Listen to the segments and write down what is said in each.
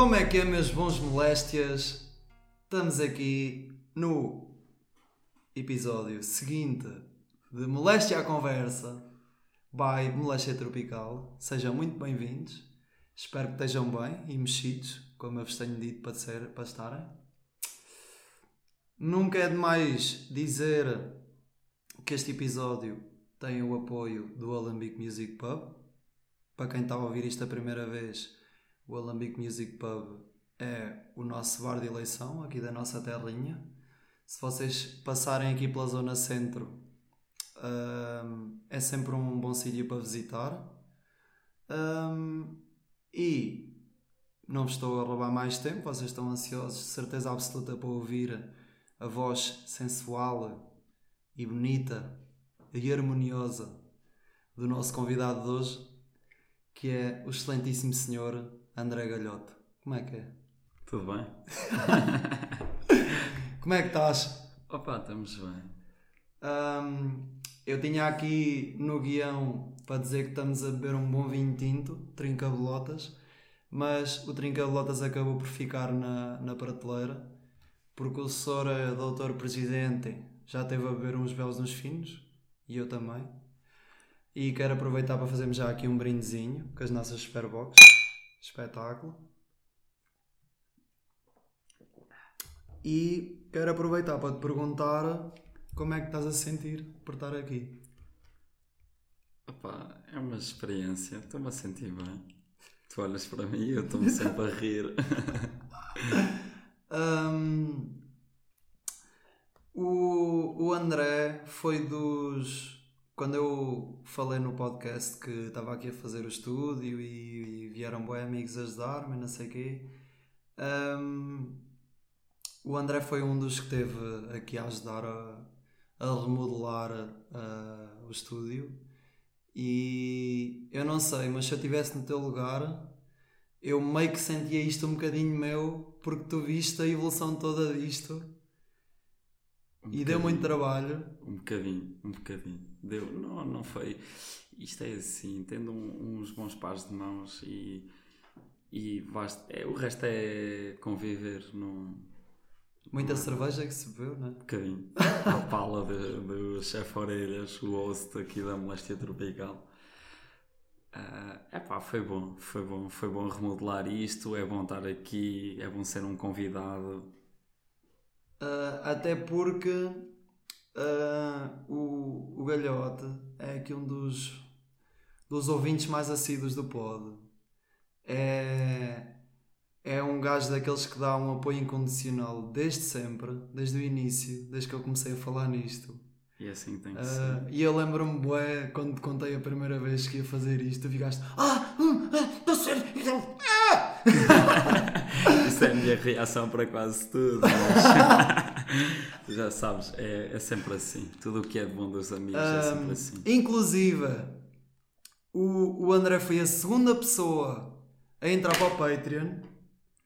Como é que é, meus bons moléstias? Estamos aqui no episódio seguinte de Moléstia à Conversa by Moléstia Tropical. Sejam muito bem-vindos. Espero que estejam bem e mexidos, como eu vos tenho dito para, ser, para estarem. Nunca é demais dizer que este episódio tem o apoio do Alambic Music Pub. Para quem está a ouvir isto a primeira vez, o Alambic Music Pub é o nosso bar de eleição aqui da nossa terrinha. Se vocês passarem aqui pela zona centro, hum, é sempre um bom sítio para visitar. Hum, e não estou a roubar mais tempo, vocês estão ansiosos, de certeza absoluta, para ouvir a voz sensual e bonita e harmoniosa do nosso convidado de hoje, que é o excelentíssimo senhor André Galhote. Como é que é? Tudo bem? Como é que estás? Opa, estamos bem. Hum, eu tinha aqui no guião para dizer que estamos a beber um bom vinho tinto, trinca-bolotas, mas o trinca-bolotas acabou por ficar na, na prateleira, porque o senhor eh, doutor presidente já teve a beber uns belos nos finos, e eu também. E quero aproveitar para fazermos já aqui um brindezinho com as nossas Superbox. Espetáculo. E quero aproveitar para te perguntar como é que estás a sentir por estar aqui. Opa, é uma experiência, estou-me a sentir bem. Tu olhas para mim e eu estou-me sempre a rir. Hum, o, o André foi dos. Quando eu falei no podcast que estava aqui a fazer o estúdio e, e vieram bons amigos ajudar-me, não sei o quê. hum, o André foi um dos que esteve aqui a ajudar a, a remodelar ah, o estúdio. E eu não sei, mas se eu estivesse no teu lugar, eu meio que sentia isto um bocadinho meu, porque tu viste a evolução toda disto Um e deu muito trabalho. Um bocadinho, um bocadinho. Deu, não, não foi. Isto é assim, tendo um- uns bons pares de mãos e. E basta, é, o resto é conviver num Muita cerveja que se bebeu, não é? bocadinho. À pala do chefe Orelhas, o host aqui da Moléstia Tropical. É epá, foi bom, foi bom, foi bom remodelar isto, é bom estar aqui, é bom ser um convidado. Ah, até porque ah, o, o Galhote é aqui um dos, dos ouvintes mais assíduos do pod. É, é um gajo daqueles que dá um apoio incondicional desde sempre, desde o início, desde que eu comecei a falar nisto. E é assim tem que Ah, ser. e eu lembro-me, bué, quando te contei a primeira vez que ia fazer isto, tu ficaste, ah, hum, ah, estou sério, então, ah! Isso é a minha reação para quase tudo. Mas... Já sabes, é, é sempre assim. Tudo o que é bom dos amigos é sempre Um, assim. Inclusive, o, o André foi a segunda pessoa a entrar para o Patreon,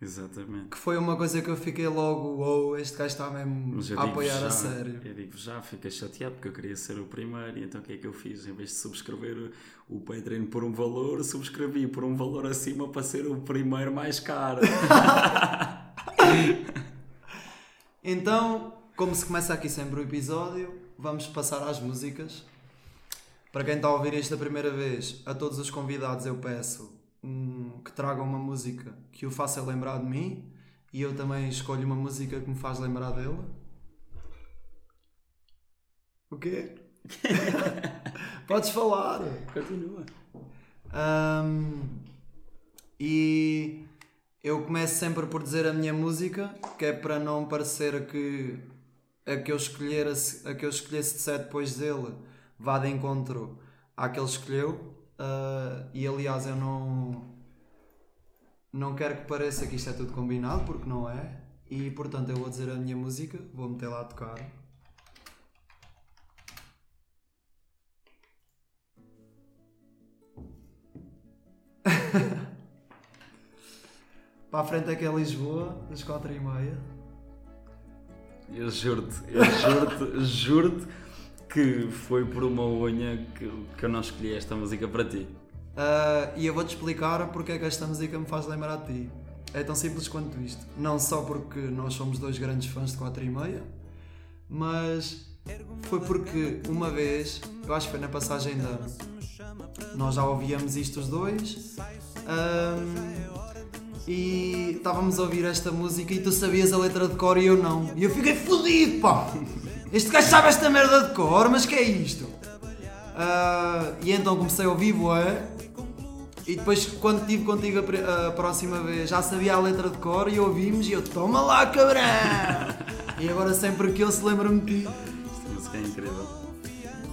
Exatamente. que foi uma coisa que eu fiquei logo, wow, este gajo está mesmo a apoiar já, a sério. Eu digo já, fiquei chateado porque eu queria ser o primeiro e então o que é que eu fiz? Em vez de subscrever o Patreon por um valor, subscrevi por um valor acima para ser o primeiro mais caro. Então, como se começa aqui sempre o episódio, vamos passar às músicas. Para quem está a ouvir isto a primeira vez, a todos os convidados eu peço hum, que tragam uma música que o faça lembrar de mim e eu também escolho uma música que me faz lembrar dele. O quê? Podes falar. Continua. Ahm, e eu começo sempre por dizer a minha música, que é para não parecer que a que eu, escolher, a que eu escolhesse de set depois dele vá de encontro àquele que escolheu. Ah, e aliás, eu não, não quero que pareça que isto é tudo combinado, porque não é. E portanto, eu vou dizer a minha música, vou meter lá a tocar. Para a frente é que é Lisboa, das 4 e meia. Eu juro-te, eu juro-te, juro-te que foi por uma unha que, que eu não escolhi esta música para ti. Ah, e eu vou-te explicar porque é que esta música me faz lembrar de ti. É tão simples quanto isto. Não só porque nós somos dois grandes fãs de 4 e meia, mas foi porque uma vez, eu acho que foi na passagem ano, nós já ouvíamos isto os dois ahm, e estávamos a ouvir esta música e tu sabias a letra de cor e eu não. E eu fiquei fodido, pá! Este gajo sabe esta merda de cor, mas que é isto? Ah, e então comecei a ouvir, boé. E depois, quando estive contigo a, a próxima vez, já sabia a letra de cor e ouvimos e eu, toma lá, cabrão! e agora sempre que eu se lembra-me de ti. Esta música é incrível.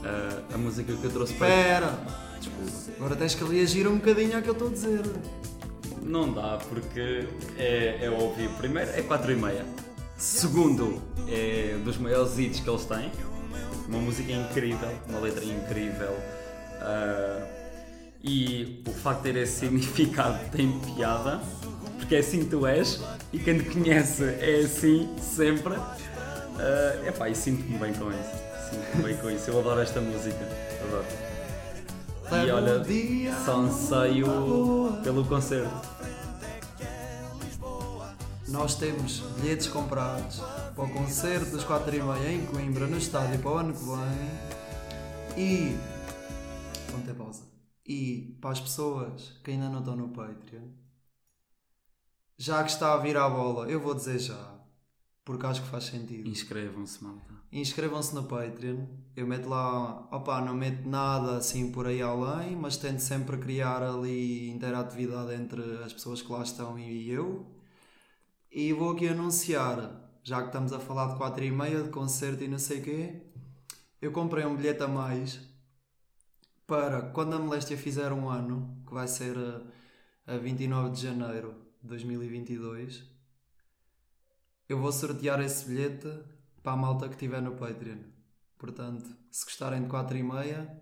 Ah, a música que eu trouxe para. Espera, Desculpa. agora tens que reagir um bocadinho ao que eu estou a dizer. Não dá, porque é, é óbvio. Primeiro, é 4 e meia. Segundo, é dos maiores hits que eles têm. Uma música incrível, uma letra incrível. ah, e o facto de ter esse significado tem piada, porque é assim que tu és, e quem te conhece é assim sempre. Uh, epá, e sinto-me bem com isso. Sinto-me bem com isso. Eu adoro esta música. Adoro. E olha, só anseio pelo concerto. Nós temos bilhetes comprados para o concerto das 4 e meia em Coimbra, no estádio, para o ano que vem. E. Vamos ter pausa. E para as pessoas que ainda não estão no Patreon, já que está a vir à bola, eu vou dizer já, porque acho que faz sentido. Inscrevam-se, malta. Inscrevam-se no Patreon. Eu meto lá, opá, não meto nada assim por aí além, mas tento sempre criar ali interatividade entre as pessoas que lá estão e eu. E vou aqui anunciar, já que estamos a falar de 4 e meia de concerto e não sei o quê, eu comprei um bilhete a mais para quando a Moléstia fizer um ano, que vai ser a, a 29 de janeiro de 2022, eu vou sortear esse bilhete para a malta que estiver no Patreon. Portanto, se gostarem de 4 e meia,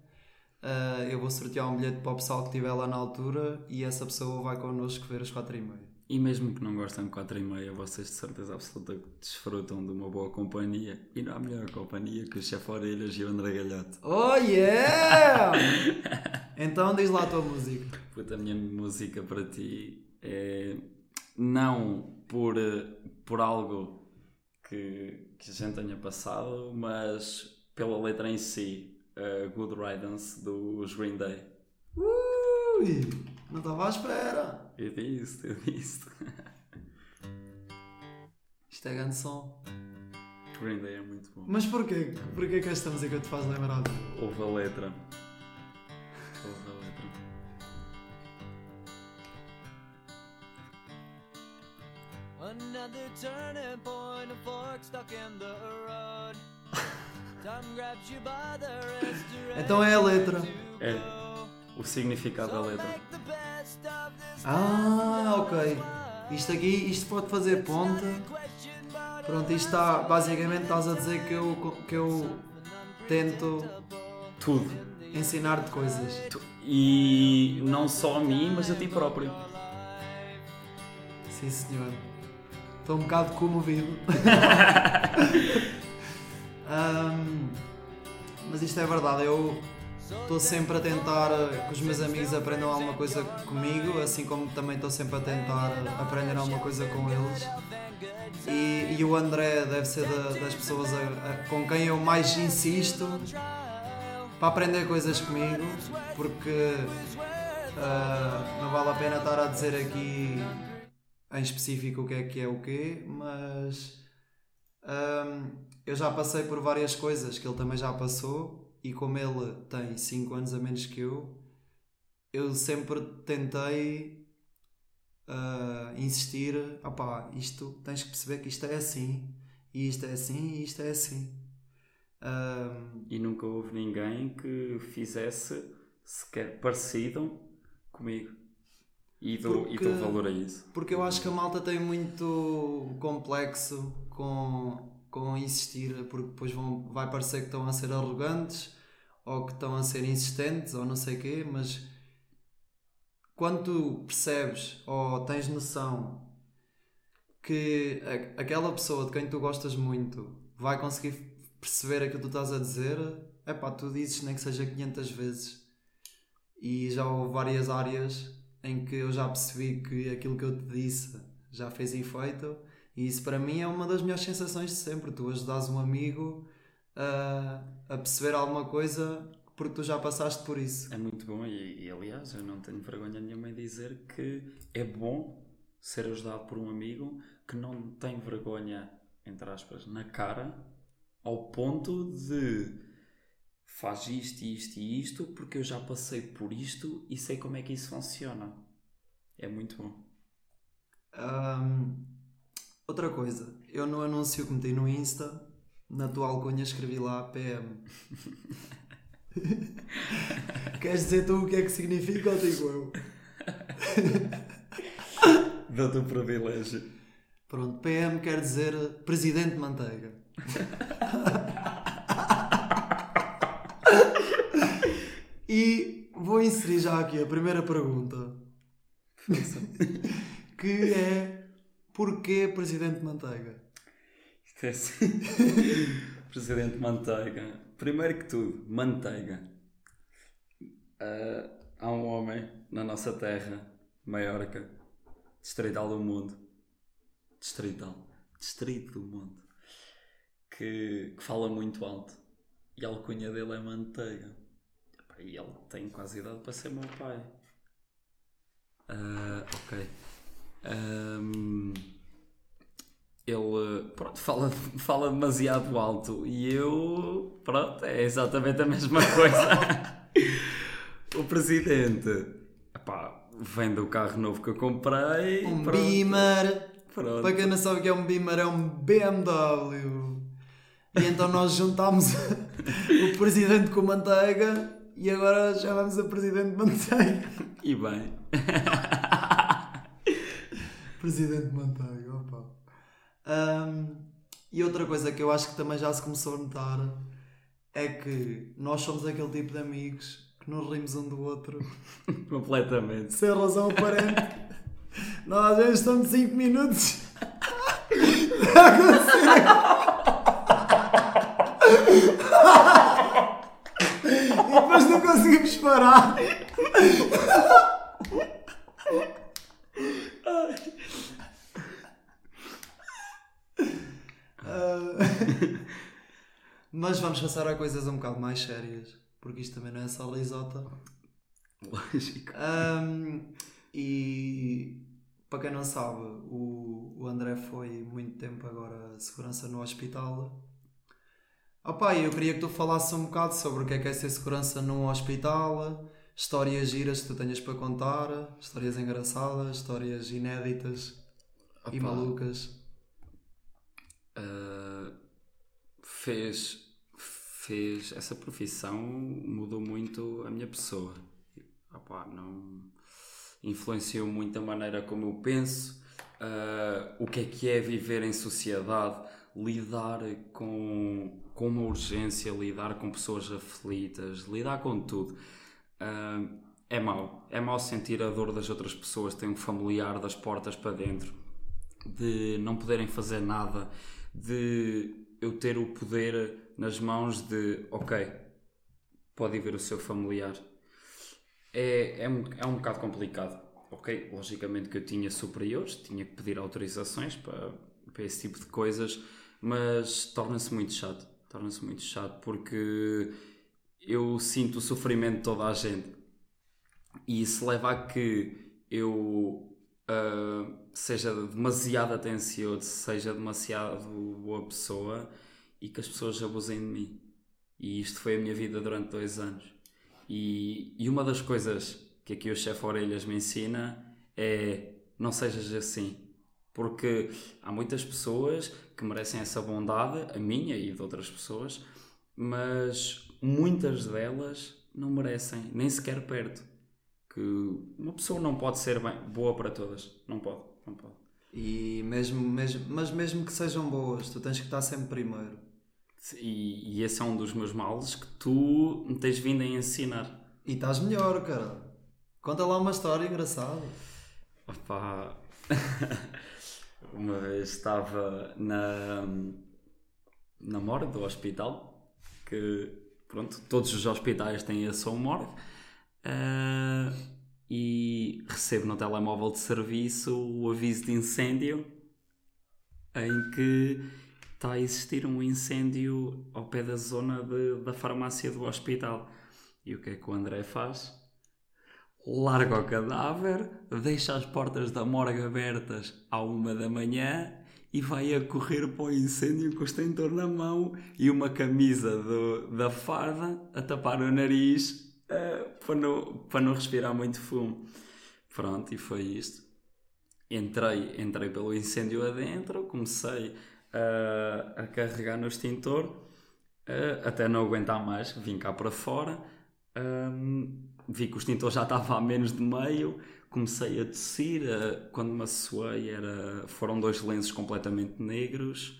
eh, eu vou sortear um bilhete para o pessoal que estiver lá na altura e essa pessoa vai connosco ver as 4 e meia. E mesmo que não gostem de 4 e meia, vocês de certeza absoluta desfrutam de uma boa companhia. E não há melhor companhia que o Chefe Orelhas e o André Galhote. Oh yeah! então diz lá a tua música. Puta, a minha música para ti é não por, por algo que, que a gente tenha passado, mas pela letra em si, a Good Riddance dos Green Day. Ui, não estava à espera. Eu disse, eu disse. Isto é grande som. Green Day é muito bom. Mas porquê? Porquê que esta música te faz lembrar? Ouve a letra. Ouve a letra. Another turning point, a fork stuck in the road. Time grabs you by the wrist, Então é a letra. É o significado da letra. Ah, ok. Isto aqui, isto pode fazer but Pronto, isto está, basicamente estás a dizer que eu, que eu tento Tudo. ensinar-te coisas. E não só a mim, mas a ti próprio. Sim, senhor. Estou um bocado comovido. Ahm, mas isto é verdade, eu estou sempre a tentar eh, que os meus amigos aprendam alguma coisa comigo, assim como também estou sempre a tentar aprender alguma coisa com eles. E, e o André deve ser da- das pessoas a- a- com quem eu mais insisto para aprender coisas comigo, porque ah, não vale a pena estar a dizer aqui em específico o que é que é o quê, mas ahm, eu já passei por várias coisas que ele também já passou e como ele tem 5 anos a menos que eu, eu sempre tentei ah, insistir, opá, isto tens que perceber que isto é assim, e isto é assim, e isto é assim. Ahm, E nunca houve ninguém que fizesse sequer parecido comigo. E dou, e Porque- dou valor a isso. Porque eu acho que a malta tem muito complexo com, com insistir, porque depois vão, vai parecer que estão a ser arrogantes ou que estão a ser insistentes ou não sei o quê, mas quando tu percebes ou tens noção que a- aquela pessoa de quem tu gostas muito vai conseguir perceber aquilo que tu estás a dizer, é pá, tu dizes nem que seja 500 vezes. E já houve várias áreas em que eu já percebi que aquilo que eu te disse já fez efeito. E isso para mim é uma das melhores sensações de sempre. Tu ajudas um amigo a, a perceber alguma coisa porque tu já passaste por isso. É muito bom e, e, aliás eu não tenho vergonha nenhuma em dizer que é bom ser ajudado por um amigo que não tem vergonha, entre aspas, na cara ao ponto de faz isto, isto e isto porque eu já passei por isto e sei como é que isso funciona. É muito bom. Ahm, outra coisa, eu no anúncio que meti no Insta, na tua alcunha escrevi lá PM. Queres dizer tu o que é que significa ou digo eu? Dá-te o privilégio. Pronto, PM quer dizer Presidente Manteiga. e vou inserir já aqui a primeira pergunta. que é Porquê Presidente Manteiga? Isto é assim. Presidente Manteiga. Primeiro que tudo, manteiga. Ah, há um homem na nossa terra, Maiorca, distrital do mundo. Distrital. Distrito do mundo. Que, que fala muito alto. E a alcunha dele é manteiga. E ele tem quase idade para ser meu pai. Ah, ok. Ahm, ele pronto, fala, fala demasiado alto e eu pronto, é exatamente a mesma coisa. o presidente epá, vem do carro novo que eu comprei. Um pronto, Beamer. pronto. Para quem não sabe o que é um Beamer, é um BMW. E então nós juntámos o Presidente com Manteiga e agora chamamos a Presidente Manteiga. E bem, Presidente Manteiga, opa. Ahm, e outra coisa que eu acho que também já se começou a notar é que nós somos aquele tipo de amigos que nos rimos um do outro completamente. sem razão aparente. Nós às vezes estamos 5 minutos a acontecer. e depois não conseguimos parar. Mas vamos passar a coisas um bocado mais sérias, porque isto também não é só lisota. Lógico. Ahm, e para quem não sabe, o, o André foi muito tempo agora segurança no hospital. Opa, eu queria que tu falasses um bocado sobre o que é que é ser segurança num hospital, histórias giras que tu tenhas para contar, histórias engraçadas, histórias inéditas e Opa. malucas. Uh, fez, fez essa profissão mudou muito a minha pessoa Opá, não influenciou muito a maneira como eu penso uh, o que é que é viver em sociedade lidar com, com uma urgência lidar com pessoas aflitas lidar com tudo Uh, é mau é mau sentir a dor das outras pessoas ter um familiar das portas para dentro de não poderem fazer nada, de eu ter o poder nas mãos de, ok, pode ir ver o seu familiar. É, é, um, é um bocado complicado. Ok, logicamente que eu tinha superiores, tinha que pedir autorizações para, para esse tipo de coisas, mas torna-se muito chato. Torna-se muito chato porque eu sinto o sofrimento de toda a gente e isso leva a que eu uh, seja demasiado atencioso, seja demasiado boa pessoa e que as pessoas abusem de mim. E isto foi a minha vida durante dois anos. E, e uma das coisas que aqui o chefe Orelhas me ensina é não sejas assim. Porque há muitas pessoas que merecem essa bondade, a minha e de outras pessoas, mas muitas delas não merecem, nem sequer perto que uma pessoa não pode ser bem, boa para todas. Não pode, não pode. E mesmo, mesmo, mas mesmo que sejam boas, tu tens que estar sempre primeiro. E, e esse é um dos meus males que tu me tens vindo a ensinar. E estás melhor, cara. Conta lá uma história engraçada. Opa. Uma vez estava na, na morgue do hospital, que pronto, todos os hospitais têm a sua morgue, eh, e recebo no telemóvel de serviço o aviso de incêndio em que está a existir um incêndio ao pé da zona de- da farmácia do hospital. E o que é que o André faz? Larga o cadáver, deixa as portas da morgue abertas à uma da manhã e vai a correr para o incêndio com o extintor na mão e uma camisa do- da farda a tapar o nariz eh, para, não, para não respirar muito fumo. Pronto, e foi isto. Entrei, entrei pelo incêndio adentro, comecei a, a carregar no extintor eh, até não aguentar mais, vim cá para fora. Hum, vi que o extintor já estava a menos de meio, comecei a tossir. quando me assoei, era, foram dois lenços completamente negros.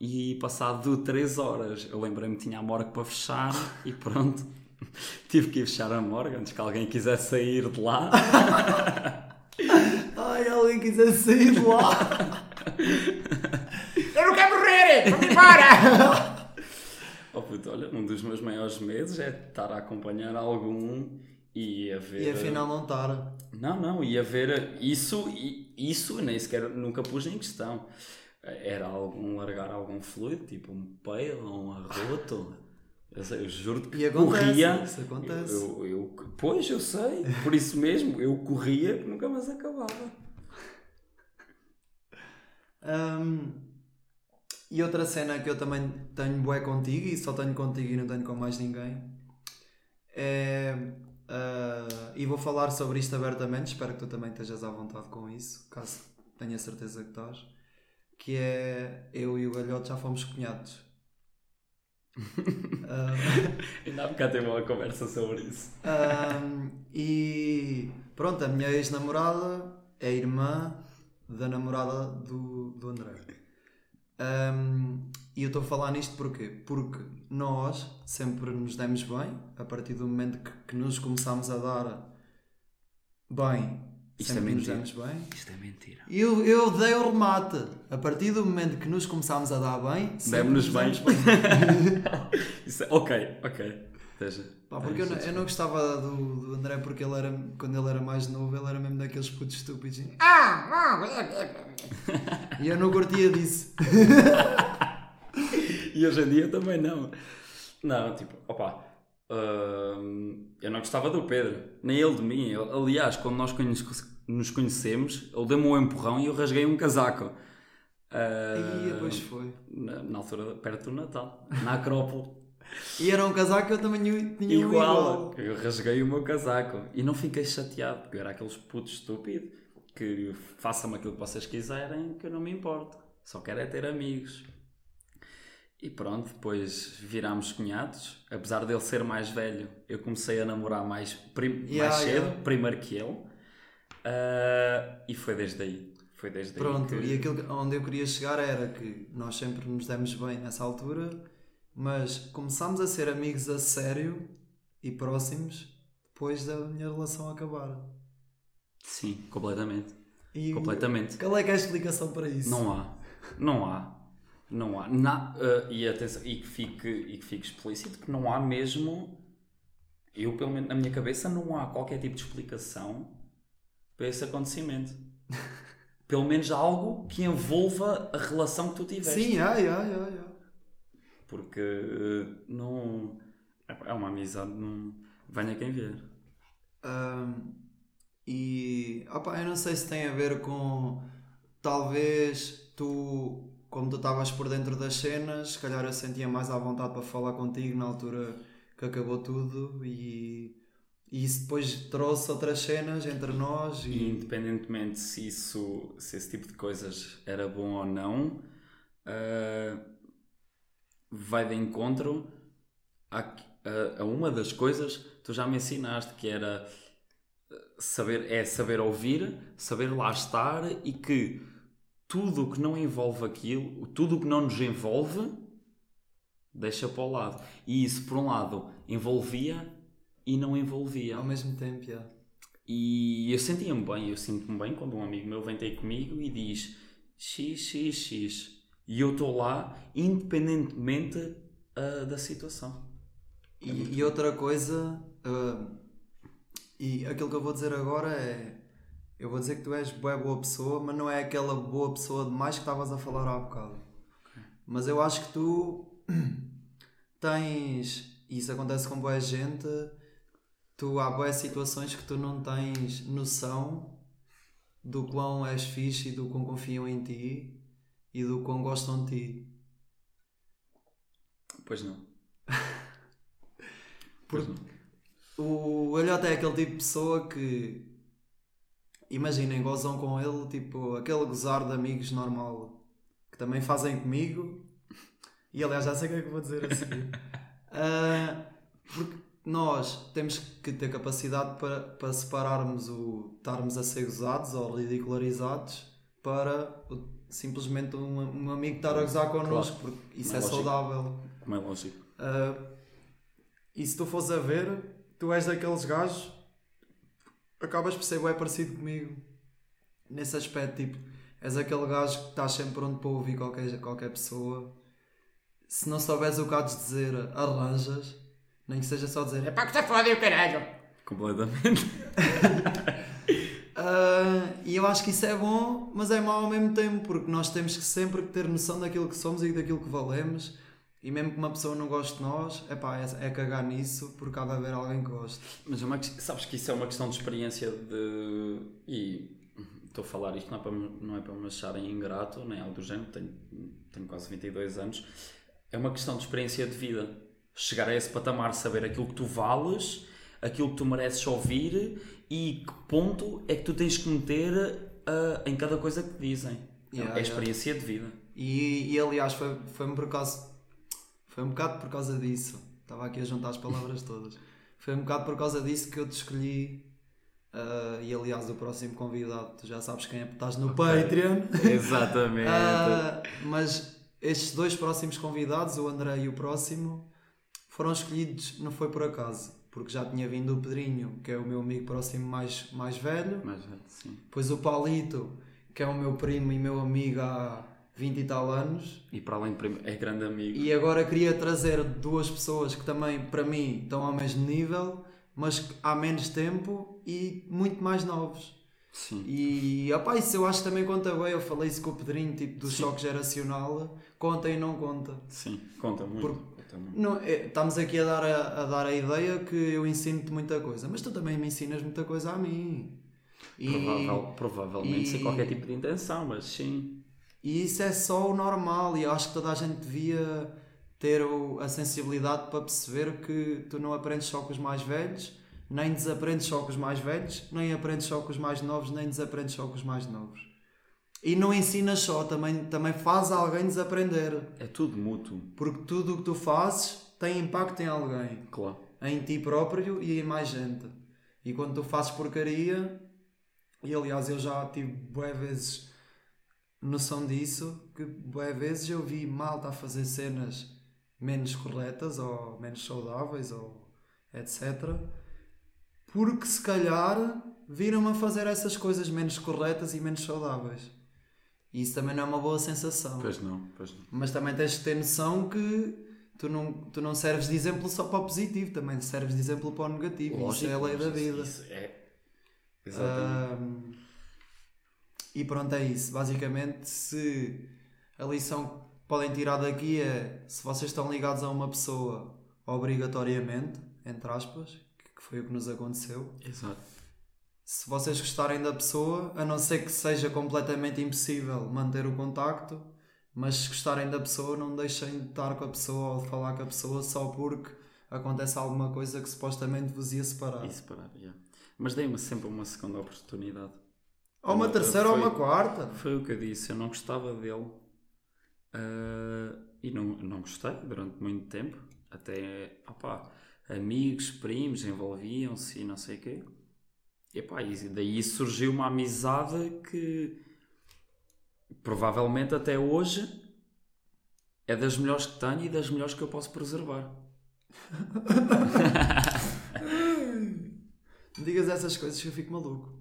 E passado 3 horas, eu lembrei-me que tinha a morgue para fechar e pronto, tive que ir fechar a morgue antes que alguém quisesse sair de lá. Ai, alguém quiser sair de lá. Eu não quero morrer! Vamos embora! Oh puto, olha, um dos meus maiores medos é estar a acompanhar algum e a ver. E afinal não estar. Não, não, ia ver isso, e- isso nem sequer nunca pus em questão. Era algum largar algum fluido, tipo um peido ou um arroto. Eu, sei, eu juro que E acontece, corria. isso acontece. Eu, eu- pois, eu sei, por isso mesmo, eu corria que nunca mais acabava. Hum, e outra cena que eu também tenho bué contigo e só tenho contigo e não tenho com mais ninguém é. Ah, e vou falar sobre isto abertamente, espero que tu também estejas à vontade com isso, caso tenha certeza que estás. Que é eu e o Galhote já fomos cunhados. Ah, Ainda há bocado teve uma conversa sobre isso. Um, e pronto, a minha ex-namorada é irmã da namorada do, do André. Um, e eu estou a falar nisto porquê? Porque nós sempre nos demos bem, a partir do momento que, que nos começámos a dar bem, Isto é sempre nos mentira. demos bem. Isto é mentira. E eu, eu dei o remate. A partir do momento que nos começámos a dar bem, sempre Demos-nos nos bem. demos bem. Isso é- ok, ok. Veja. Pá, porque eu, não, eu não gostava do, do André porque ele era, quando ele era mais novo, ele era mesmo daqueles putos estúpidos. Ah, E eu não curtia disso. E hoje em dia também não. Não, tipo, opa. hum, eu não gostava do Pedro, nem ele de mim. Eu- aliás, quando nós nos conhecemos, ele deu-me um empurrão e eu rasguei um casaco. Ah, E depois foi. na, na altura, perto do Natal, na Acrópole. E era um casaco que eu também tinha igual, igual. eu rasguei o meu casaco e não fiquei chateado, porque eu era aqueles putos estúpido que façam aquilo que vocês quiserem, que eu não me importo. Só quero é ter amigos. E pronto, depois virámos cunhados. Apesar dele ser mais velho, eu comecei a namorar mais, prim- Yeah, mais cedo, yeah. primeiro que ele. Ah, e foi desde aí. Foi desde Pronto, aí que... e aquilo onde eu queria chegar era que nós sempre nos demos bem nessa altura, mas começámos a ser amigos a sério e próximos depois da minha relação acabar. Sim, completamente. E Completamente. Qual é que é a explicação para isso? Não há. Não há. Não há. Na, eh, e, atenção, e, que fique, e que fique explícito que não há mesmo. Eu, pelo menos na minha cabeça, não há qualquer tipo de explicação para esse acontecimento. pelo menos algo que envolva a relação que tu tiveste. Sim, ai, ai, ai, ai. Porque eh, não. É uma amizade, não. Venha quem ver. Ahm, e opa, eu não sei se tem a ver com talvez tu, como tu estavas por dentro das cenas, se calhar eu sentia mais à vontade para falar contigo na altura que acabou tudo e, e isso depois trouxe outras cenas entre nós E e, independentemente se isso, se esse tipo de coisas era bom ou não, ah, vai de encontro a, a- a uma das coisas que tu já me ensinaste, que era saber, é saber ouvir, saber lá estar e que tudo o que não envolve aquilo, tudo o que não nos envolve, deixa para o lado. E isso, por um lado, envolvia e não envolvia. ao mesmo tempo, já. E eu sentia-me bem, eu sinto-me bem quando um amigo meu vem ter comigo e diz X, X, X. E eu estou lá, independentemente ah, da situação. E, e outra coisa, ah, E aquilo que eu vou dizer agora é. Eu vou dizer que tu és boa boa pessoa, mas não é aquela boa pessoa demais que estavas a falar há bocado. Mas eu acho que tu tens. E isso acontece com boa gente. Tu há boas situações que tu não tens noção do quão és fixe e do quão confiam em ti e do quão gostam de ti. Pois não. Pois não. o Elliot é aquele tipo de pessoa que imaginem, gozam com ele, tipo, aquele gozar de amigos normal que também fazem comigo. E aliás, já sei o que é que vou dizer a seguir. Ah, porque nós temos que ter capacidade para, para separarmos o estarmos a ser gozados ou ridicularizados para o- simplesmente um, um amigo estar a gozar connosco, porque isso Não é é saudável. Como é lógico. Uh, e se tu fores a ver, tu és daqueles gajos, acabas por ser bem parecido comigo. Nesse aspecto, tipo, és aquele gajo que estás sempre pronto para ouvir qualquer, qualquer pessoa. Se não souberes o que há de dizer, arranjas. Nem que seja só dizer. É pá que se fode o caralho. Completamente. Ah, e eu acho que isso é bom, mas é mau ao mesmo tempo, porque nós temos que sempre ter noção daquilo que somos e daquilo que valemos. E mesmo que uma pessoa não goste de nós, epá, é, é cagar nisso, porque há de haver alguém que goste. Mas é uma, sabes que isso é uma questão de experiência de. E estou a falar isto não é para, me- não é para me acharem ingrato, nem algo do género, tenho, tenho quase 22 anos. É uma questão de experiência de vida. Chegar a esse patamar, saber aquilo que tu vales, aquilo que tu mereces ouvir e que ponto é que tu tens que meter ah, em cada coisa que te dizem. Yeah, é yeah. experiência de vida. E, e aliás, foi, foi-me por causa. Foi um bocado por causa disso. Estava aqui a juntar as palavras todas. Foi um bocado por causa disso que eu te escolhi. ah, e aliás, o próximo convidado, tu já sabes quem é, estás no Patreon. Exatamente. Ah, mas estes dois próximos convidados, o André e o próximo, foram escolhidos, não foi por acaso, porque já tinha vindo o Pedrinho, que é o meu amigo próximo mais, mais velho, Mas, é, sim. depois o Paulito, que é o meu primo e meu amigo há 20 e tal anos, E para além de é grande amigo. e agora queria trazer duas pessoas que também, para mim, estão ao mesmo nível, mas há menos tempo e muito mais novos. Sim. E opá, isso eu acho que também conta bem. Eu falei isso com o Pedrinho, tipo do Sim. choque geracional. Conta e não conta. Sim, conta muito. Não, é, estamos aqui a dar a, a dar a ideia que eu ensino-te muita coisa, mas tu também me ensinas muita coisa a mim. E, Provável- provavelmente sem e- qualquer tipo de intenção, mas sim. E isso é só o normal. E eu acho que toda a gente devia ter a sensibilidade para perceber que tu não aprendes só com os mais velhos, nem desaprendes só com os mais velhos, nem aprendes só com os mais novos, nem desaprendes só com os mais novos. E não ensinas só, também, também faz alguém desaprender. É tudo mútuo, Porque tudo o que tu fazes tem impacto em alguém. claro. Em ti próprio e em mais gente. E quando tu fazes porcaria, e aliás eu já tive boas vezes noção disso, que boas vezes eu vi malta a fazer cenas menos corretas ou menos saudáveis ou etc. Porque se calhar viram-me a fazer essas coisas menos corretas e menos saudáveis. E isso também não é uma boa sensação. Pois não, pois não. Mas também tens de ter noção que tu não, tu não serves de exemplo só para o positivo, também serves de exemplo para o negativo. isso é a lei da vida. Isso é. Exatamente. Ahm, e pronto, é isso. Basicamente, se a lição que podem tirar daqui é se vocês estão ligados a uma pessoa obrigatoriamente, entre aspas, que foi o que nos aconteceu, Exato. se vocês gostarem da pessoa, a não ser que seja completamente impossível manter o contacto, mas se gostarem da pessoa, não deixem de estar com a pessoa ou de falar com a pessoa só porque acontece alguma coisa que supostamente vos ia separar. E separar, yeah. Mas dei-me sempre uma segunda oportunidade. Ou uma Foi- terceira ou uma foi- quarta. Foi o que eu disse, eu não gostava dele. Ah, e não, não gostei durante muito tempo. Até, opá, amigos, primos envolviam-se e não sei o quê. E, epá, e daí surgiu uma amizade que provavelmente até hoje é das melhores que tenho e das melhores que eu posso preservar. Digas essas coisas que eu fico maluco.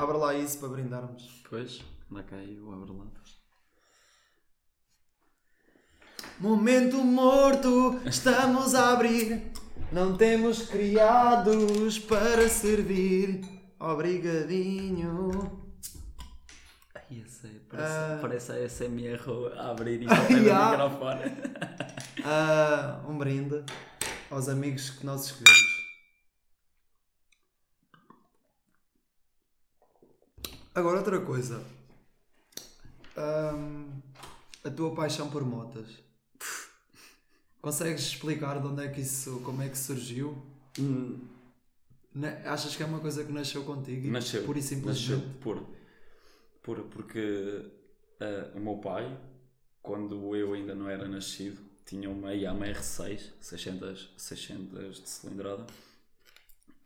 Abra lá isso para brindarmos. Pois, anda cá aí o abre-latas. Momento morto, estamos a abrir Não temos criados para servir. Obrigadinho. Ai, eu sei, parece, Ah. parece a SMR a abrir pé do Ya. microfone. Ah, um brinde aos amigos que nós escolhemos. Agora outra coisa. A tua paixão por motas. Consegues explicar de onde é que isso, como é que surgiu? Hum, Achas que é uma coisa que nasceu contigo? Nasceu. Pura e simplesmente. Nasceu por, por, porque ah, o meu pai, quando eu ainda não era nascido, tinha uma Yamaha R6, 600, 600 de cilindrada,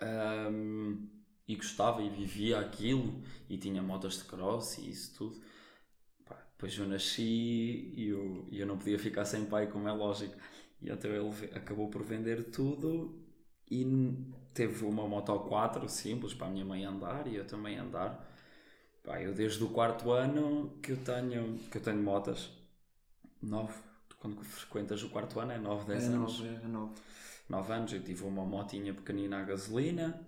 Ahm, e gostava e vivia aquilo, e tinha motas de cross e isso tudo. Pá, depois eu nasci e eu, eu não podia ficar sem pai, como é lógico. E então ele acabou por vender tudo e teve uma moto 4 simples para a minha mãe andar e eu também andar. Pá, eu desde o quarto ano que eu tenho, que eu tenho motas, 9, quando frequentas o quarto ano é 9, 10 É anos. nove, é nove. 9 anos eu tive uma motinha pequenina a gasolina.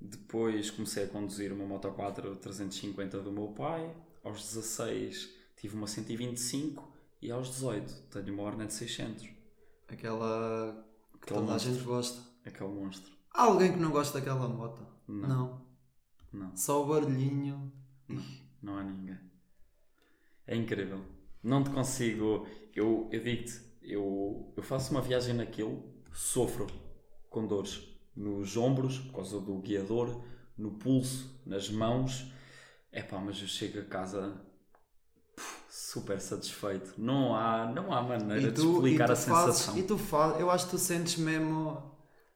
Depois comecei a conduzir uma Moto 4 350 do meu pai. Aos 16 tive uma 125 e aos 18 tenho uma Hornet 600. Aquela que Aquele toda a monstro. gente gosta. Aquele monstro. Há alguém que não gosta daquela moto? Não. Não. Não, Só o barulhinho. não há ninguém. É incrível. Não te consigo. Eu, eu digo-te, eu, eu faço uma viagem naquilo, sofro com dores nos ombros, por causa do guiador, no pulso, nas mãos. É pá, mas eu chego a casa super satisfeito. Não há, não há maneira de explicar a fazes- sensação. e tu fazes, eu acho que tu sentes mesmo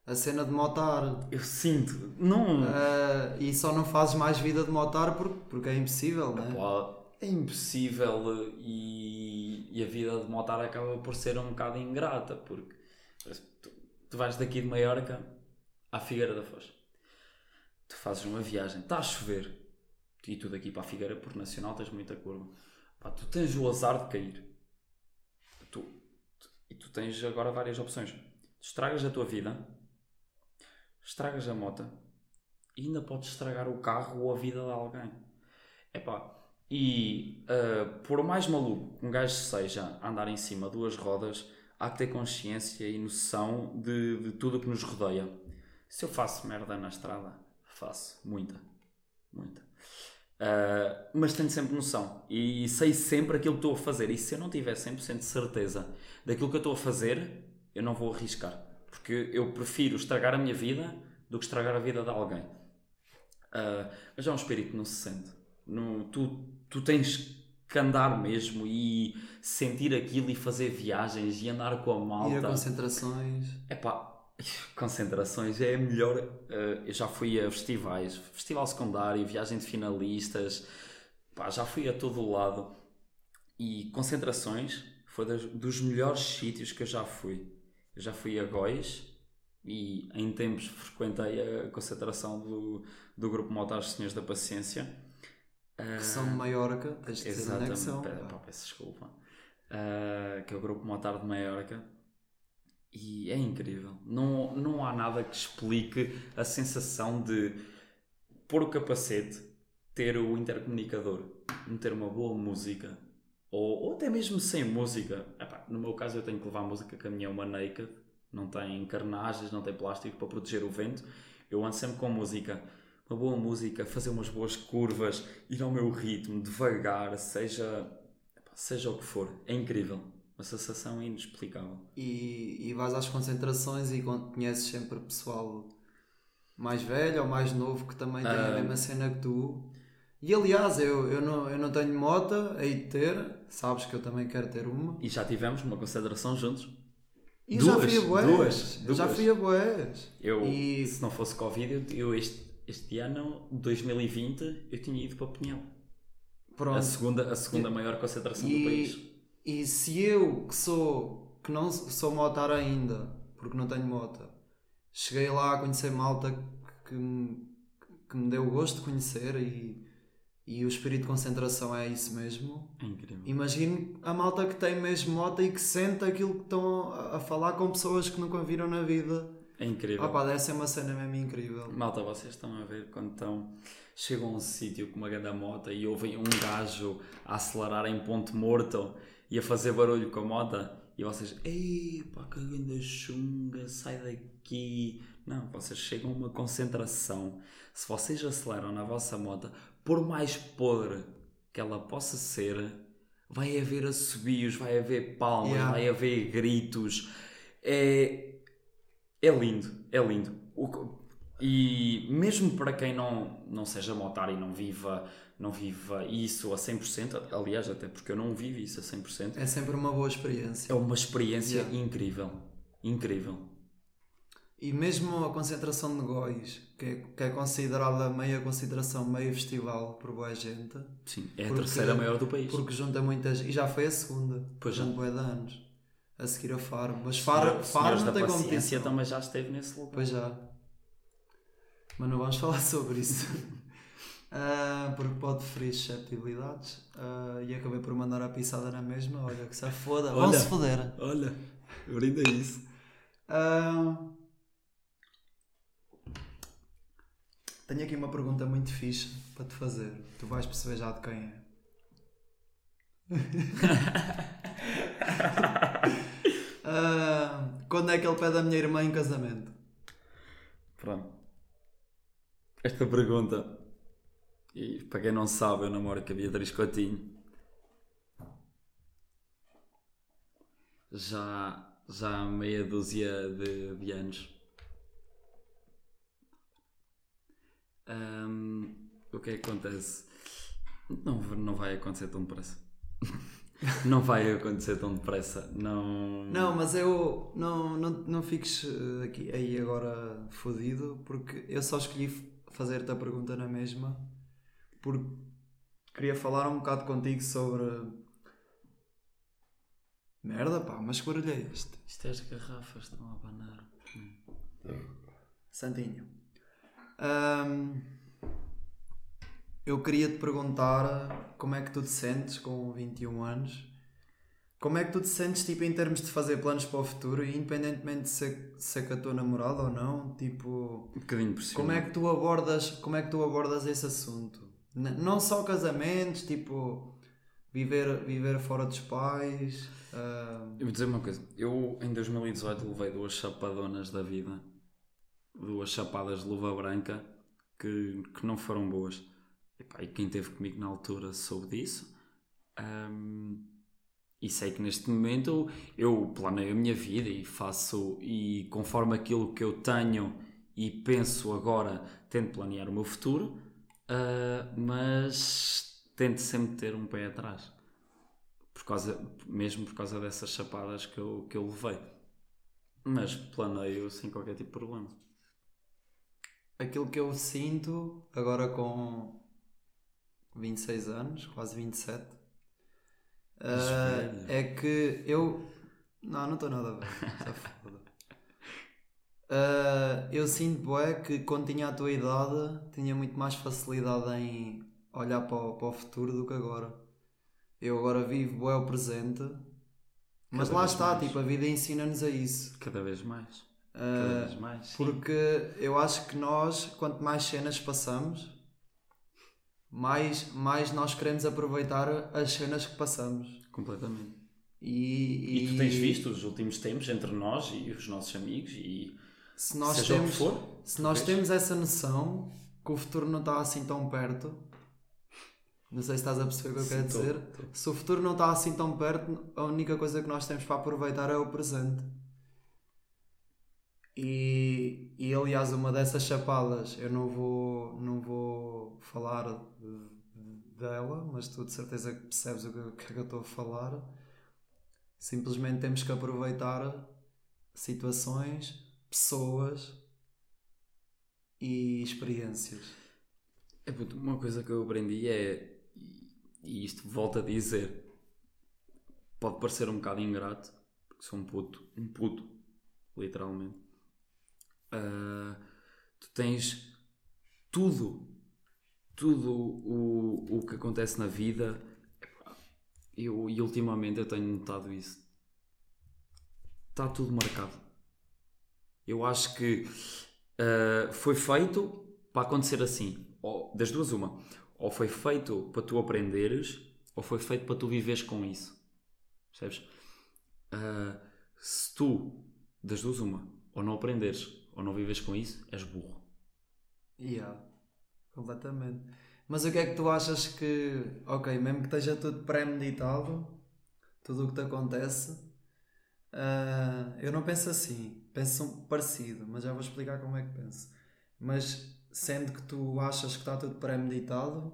a cena de motar. Eu sinto, não. Ah, e só não fazes mais vida de motar porque, porque é impossível, né? Pá, é impossível e, e a vida de motar acaba por ser um bocado ingrata porque tu, tu vais daqui de Maiorca à Figueira da Foz. Tu fazes uma viagem, está a chover e tu daqui para a Figueira por Nacional tens muita curva. Pá, tu tens o azar de cair. Tu, tu- e tu tens agora várias opções. Estragas a tua vida estragas a moto e ainda podes estragar o carro ou a vida de alguém. Epá, e ah, por mais maluco que um gajo seja a andar em cima duas rodas, há que ter consciência e noção de, de tudo o que nos rodeia. Se eu faço merda na estrada, faço muita, muita. Ah, mas tenho sempre noção e sei sempre aquilo que estou a fazer. E se eu não tiver 100% de certeza daquilo que eu estou a fazer, eu não vou arriscar. Porque eu prefiro estragar a minha vida do que estragar a vida de alguém. Ah, mas é um espírito que não se sente. No, tu, tu tens que andar mesmo e sentir aquilo e fazer viagens e andar com a Ir a malta. concentrações. Epá, concentrações é melhor. eh, eu já fui a festivais, festival secundário, viagem de finalistas, pá, já fui a todo o lado. E concentrações foi das- dos melhores sítios que eu já fui. Eu já fui a Góis e em tempos frequentei a concentração do, do grupo Motares Senhores da Paciência. Que são de Maiorca. Tens de dizer onde é que Exatamente, são. Pera, pá, peço desculpa. Ah, que é o grupo Motar de Maiorca. E é incrível. Não, não há nada que explique a sensação de pôr o capacete, ter o intercomunicador, meter uma boa música, ou, ou até mesmo sem música. Epá, no meu caso, eu tenho que levar música que a minha é uma naked, não tem encarnagens, não tem plástico para proteger o vento. Eu ando sempre com música uma boa música, fazer umas boas curvas, ir ao meu ritmo, devagar, seja, seja o que for. É incrível. Uma sensação inexplicável. E, e vais às concentrações e con- conheces sempre pessoal mais velho ou mais novo que também tem a Ah. mesma cena que tu. E aliás, eu, eu, não, eu não tenho moto, hei de ter, sabes que eu também quero ter uma. E já tivemos uma concentração juntos. E eu já Duas, fui a boés. duas, Eu já duas. fui a boés. Eu, E- se não fosse Covid, eu, este, este ano, 2020, eu tinha ido para Pinhel. Pronto. A segunda, a segunda maior concentração do país. E, se eu, que sou, que não sou motar ainda, porque não tenho moto, cheguei lá a conhecer malta que, me- que me deu gosto de conhecer e, e o espírito de concentração é isso mesmo. É incrível. Imagino a malta que tem mesmo moto e que sente aquilo que estão a, a falar com pessoas que nunca viram na vida. É incrível. Pá, deve ser uma cena mesmo incrível. Malta, vocês estão a ver quando estão, chegam a um sítio com uma grande moto e ouvem um gajo a acelerar em ponto morto e a fazer barulho com a moto e vocês, ei pá, que grande chunga, sai daqui. Não, vocês chegam a uma concentração. Se vocês aceleram na vossa moto, por mais podre que ela possa ser, vai haver assobios, vai haver palmas, Yeah. vai haver gritos. É, é lindo, é lindo. O e mesmo para quem não, não seja motar e não viva, não viva isso a 100%, aliás, até porque eu não vivo isso a 100%, É sempre uma boa experiência. é uma experiência Yeah. incrível. Incrível. E mesmo a concentração de Góis, que é, que é considerada meia consideração, meio festival por boa gente, Sim, é a Porque- terceira maior do país. porque junta muitas. E já foi a segunda, Pois já. bué de anos, a seguir a Faro. Mas Faro, Faro não tem competição. também já esteve nesse lugar. Pois já. Mas não vamos falar sobre isso. Ah, porque pode ferir susceptibilidades. Ah, e acabei por mandar a pisada na mesma. Olha, que se foda. Olha. Vão-se foder. Olha, brinda isso. Ah, tenho aqui uma pergunta muito fixe para te fazer. Tu vais perceber já de quem é. Quando é que ele pede a minha irmã em casamento? Pronto. Esta pergunta, e para quem não sabe, eu namoro com a Beatriz Coutinho. Já, já há meia dúzia de, de anos. Ahm, o que é que acontece? Não, não vai acontecer tão depressa. não vai acontecer tão depressa. Não. Não, mas eu não, não, não fiques eh, aqui, aí agora fodido, porque eu só escolhi fazer-te a pergunta na mesma, porque queria falar um bocado contigo sobre. Merda, pá, mas que barulho é este? Isto é as garrafas, estão a abanar. Santinho. Eu queria te perguntar como é que tu te sentes com 21 anos. Como é que tu te sentes, tipo, em termos de fazer planos para o futuro, e independentemente de ser, ser com a tua namorada ou não, tipo, Um bocadinho por cima. como é que tu abordas, como é que tu abordas esse assunto? Não só casamentos, tipo, viver, viver fora dos pais. ah, Eu vou dizer uma coisa. Eu, em 2018, levei duas chapadonas da vida. Duas chapadas de luva branca que, que não foram boas. Epá, e quem esteve comigo na altura soube disso. Ahm, e sei que neste momento eu planeio a minha vida e faço, e conforme aquilo que eu tenho e penso agora, tento planear o meu futuro, ah, mas tento sempre ter um pé atrás por causa, mesmo por causa dessas chapadas que eu, que eu levei. Mas planeio sem qualquer tipo de problema. aquilo que eu sinto agora com 26 anos, quase 27, Mas ah, velho. é que eu. Não, não estou nada bem. Ah, eu sinto bué que quando tinha a tua idade tinha muito mais facilidade em olhar para o, para o futuro do que agora. Eu agora vivo bué o presente, mas Cada lá está, mais. tipo, a vida ensina-nos a isso. Cada vez mais. Cada Ah, vez mais. sim. porque eu acho que nós, quanto mais cenas passamos, mais, mais nós queremos aproveitar as cenas que passamos. Completamente. E, E, tu tens visto os últimos tempos entre nós e os nossos amigos e se nós, seja temos, for, se nós vês? temos essa noção que o futuro não está assim tão perto, não sei se estás a perceber o que eu quero dizer. Se o futuro não está assim tão perto, a única coisa que nós temos para aproveitar é o presente. E, e aliás, uma dessas chapadas, eu não vou, não vou falar de- dela, mas tu de certeza que percebes o que, o que é que eu estou a falar. Simplesmente temos que aproveitar situações, pessoas e experiências. É, uma coisa que eu aprendi é, e- isto volto a dizer, pode parecer um bocado ingrato, porque sou um puto, um puto, literalmente. Ah, tu tens tudo, tudo o, o que acontece na vida, eu, e ultimamente eu tenho notado isso. Está tudo marcado. Eu acho que uh, foi feito para acontecer assim. Ou, das duas, uma. Ou foi feito para tu aprenderes, ou foi feito para tu viveres com isso. Percebes? Uh, se tu, das duas, uma, ou não aprenderes, ou não vives com isso, és burro. Yeah, completamente. Mas o que é que tu achas que, ok, mesmo que esteja tudo pré-meditado, tudo o que te acontece, ah, eu não penso assim, penso um parecido, mas já vou explicar como é que penso. Mas sendo que tu achas que está tudo pré-meditado,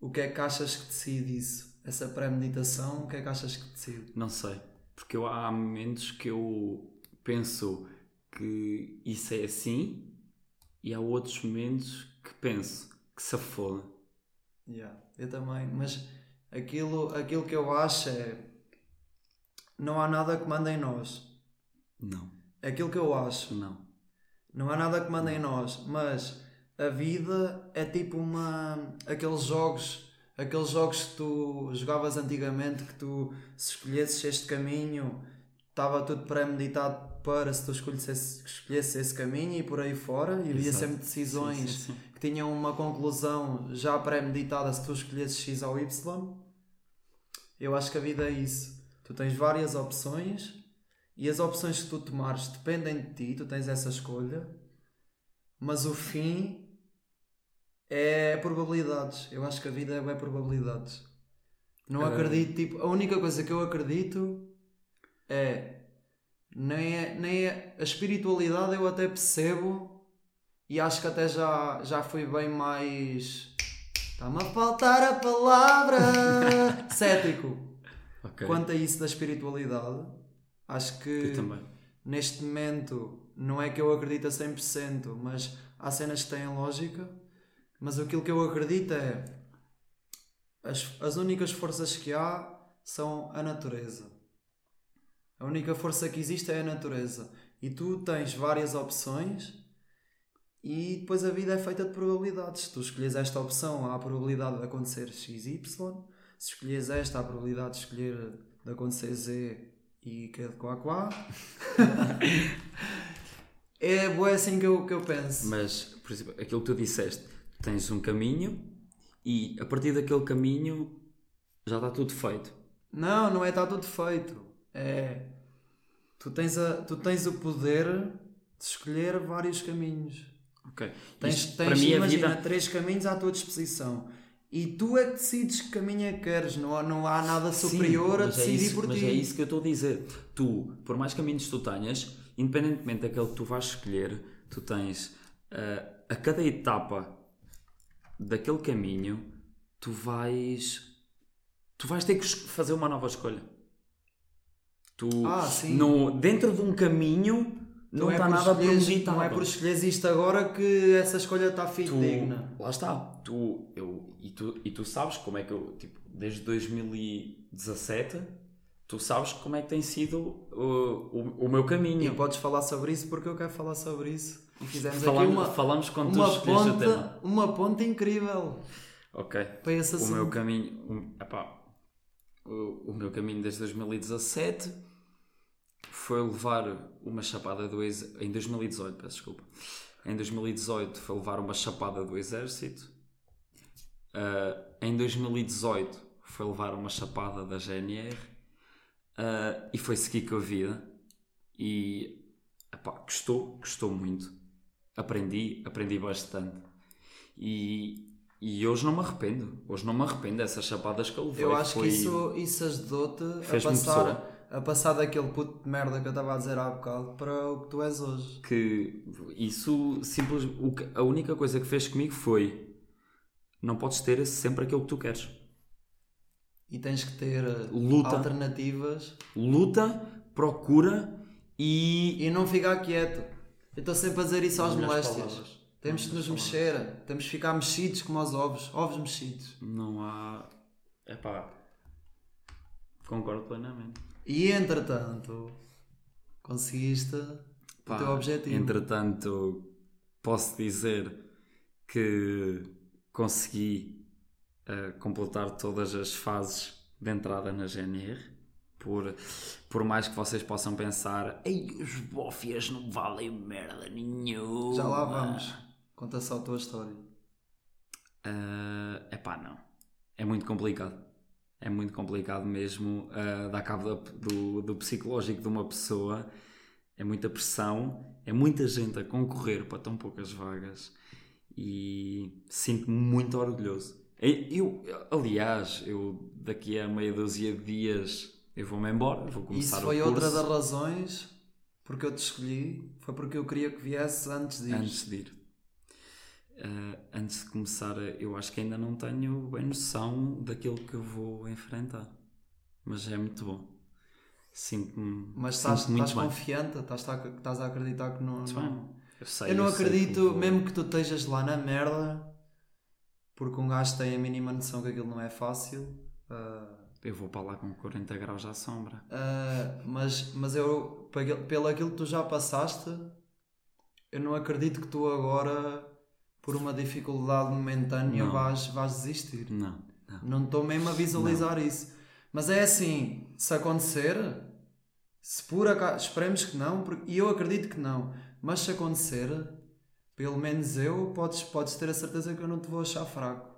o que é que achas que decide isso? Essa pré-meditação, o que é que achas que decide? Não sei. Porque eu, há momentos que eu penso que isso é assim e há outros momentos que penso que se foda. Yeah, eu também, mas aquilo, aquilo que eu acho é não há nada que manda em nós. Não, Aquilo que eu acho. não. Não há nada que manda em nós, mas a vida é tipo uma. aqueles jogos, aqueles jogos que tu jogavas antigamente que tu se escolhesses este caminho estava tudo pré-meditado para se tu escolhesses esse caminho e por aí fora, e havia sempre decisões Sim, sim, sim. que tinham uma conclusão já pré-meditada se tu escolhesses X ou Y. Eu acho que a vida é isso. Tu tens várias opções e as opções que tu tomares dependem de ti, tu tens essa escolha, mas o fim é probabilidades. Eu acho que a vida é probabilidades. Não acredito, tipo, a única coisa que eu acredito é nem, é, nem é a espiritualidade eu até percebo e acho que até já, já fui bem mais está-me a faltar a palavra cético Ok. quanto a isso da espiritualidade acho que neste momento não é que eu acredito a 100% mas há cenas que têm lógica mas aquilo que eu acredito é as, as únicas forças que há são a natureza a única força que existe é a natureza e tu tens várias opções e depois a vida é feita de probabilidades. Se tu escolhes esta opção, há a probabilidade de acontecer XY. Se escolhes esta, há a probabilidade de escolher de acontecer Z e que é de quá quá. é boa assim que eu, que eu penso. Mas, por exemplo, aquilo que tu disseste, tens um caminho e a partir daquele caminho já está tudo feito. Não, não é está tudo feito. É. Tu tens, a, tu tens o poder de escolher vários caminhos. Ok. Tens, Isto, tens para mim, a imagina, vida. três caminhos à tua disposição. E tu é que decides que caminho é que queres. Não, há- não há nada superior Sim, a mas é decidir isso- por mas ti. é isso que eu estou a dizer. Tu, por mais caminhos que tu tenhas, independentemente daquele que tu vais escolher, tu tens ah, a cada etapa daquele caminho, tu vais. Tu vais ter que fazer uma nova escolha. Tu, Ah, sim. no, dentro de um caminho, não é está por nada premeditado. Não é por escolheres isto agora que essa escolha está fidedigna. lá está, tu, eu, e, tu, e tu sabes como é que eu, tipo, desde 2017, tu sabes como é que tem sido uh, o, o meu E caminho. podes falar sobre isso porque eu quero falar sobre isso. E fizemos Falamos, aqui uma, falamos quando tu uma, escolheste o tema. ponta, uma ponta incrível Ok. para esse O meu caminho, o, epá, o, o meu caminho desde 2017 foi levar uma chapada do exército. Em 2018, peço desculpa. Em 2018 foi levar uma chapada do exército. Ah, em 2018 foi levar uma chapada da GNR. Ah, e foi seguir com a vida. E epá, gostou, gostou muito. Aprendi, aprendi bastante. E, e hoje não me arrependo. Hoje não me arrependo dessas chapadas que eu levei. Eu acho Foi- que isso, isso ajudou-te a passar, a passar daquele puto de merda que eu estava a dizer há bocado para o que tu és hoje. que isso simples o que- a única coisa que fez comigo foi não podes ter sempre aquilo que tu queres E tens que ter uh, Luta. alternativas luta procura e e não ficar quieto. Eu estou sempre a dizer isso aos Melhores moléstias. palavras. Temos que nos Melhores mexer, temos que ficar mexidos como os ovos, ovos mexidos. não há epá concordo plenamente E entretanto, conseguiste Pá, o teu objetivo. entretanto posso dizer que consegui eh, completar todas as fases de entrada na GNR Por, por mais que vocês possam pensar, ei, os bófias não valem merda nenhuma. Já lá vamos. Conta só a tua história. É pá, não. É muito complicado. É muito complicado mesmo ah, dar cabo do, do psicológico de uma pessoa. É muita pressão, é muita gente a concorrer para tão poucas vagas e sinto-me muito orgulhoso. Eu, aliás, eu daqui a meia dúzia de dias eu vou-me embora, vou começar Isso foi o curso outra das razões porque eu te escolhi. Foi porque eu queria que viesse antes disso. antes de ir. Ah, antes de começar, eu acho que ainda não tenho bem noção daquilo que eu vou enfrentar. Mas é muito bom. Sinto-me Mas sinto-me estás, muito estás confiante? Estás, a- estás a acreditar que não. Não-. Eu, sei, Eu não sei acredito, mesmo que tu estejas lá na merda, porque um gajo tem a mínima noção que aquilo não é fácil. ah, Eu vou para lá com 40 graus à sombra. ah, mas, mas eu, pelo aquilo que tu já passaste, eu não acredito que tu agora, por uma dificuldade momentânea, Não. vais, vais desistir. Não, não. Não estou mesmo a visualizar isso. Mas é assim, se acontecer, se por acaso, esperemos que não, porque- e eu acredito que não, mas se acontecer, pelo menos eu, podes, podes ter a certeza que eu não te vou achar fraco.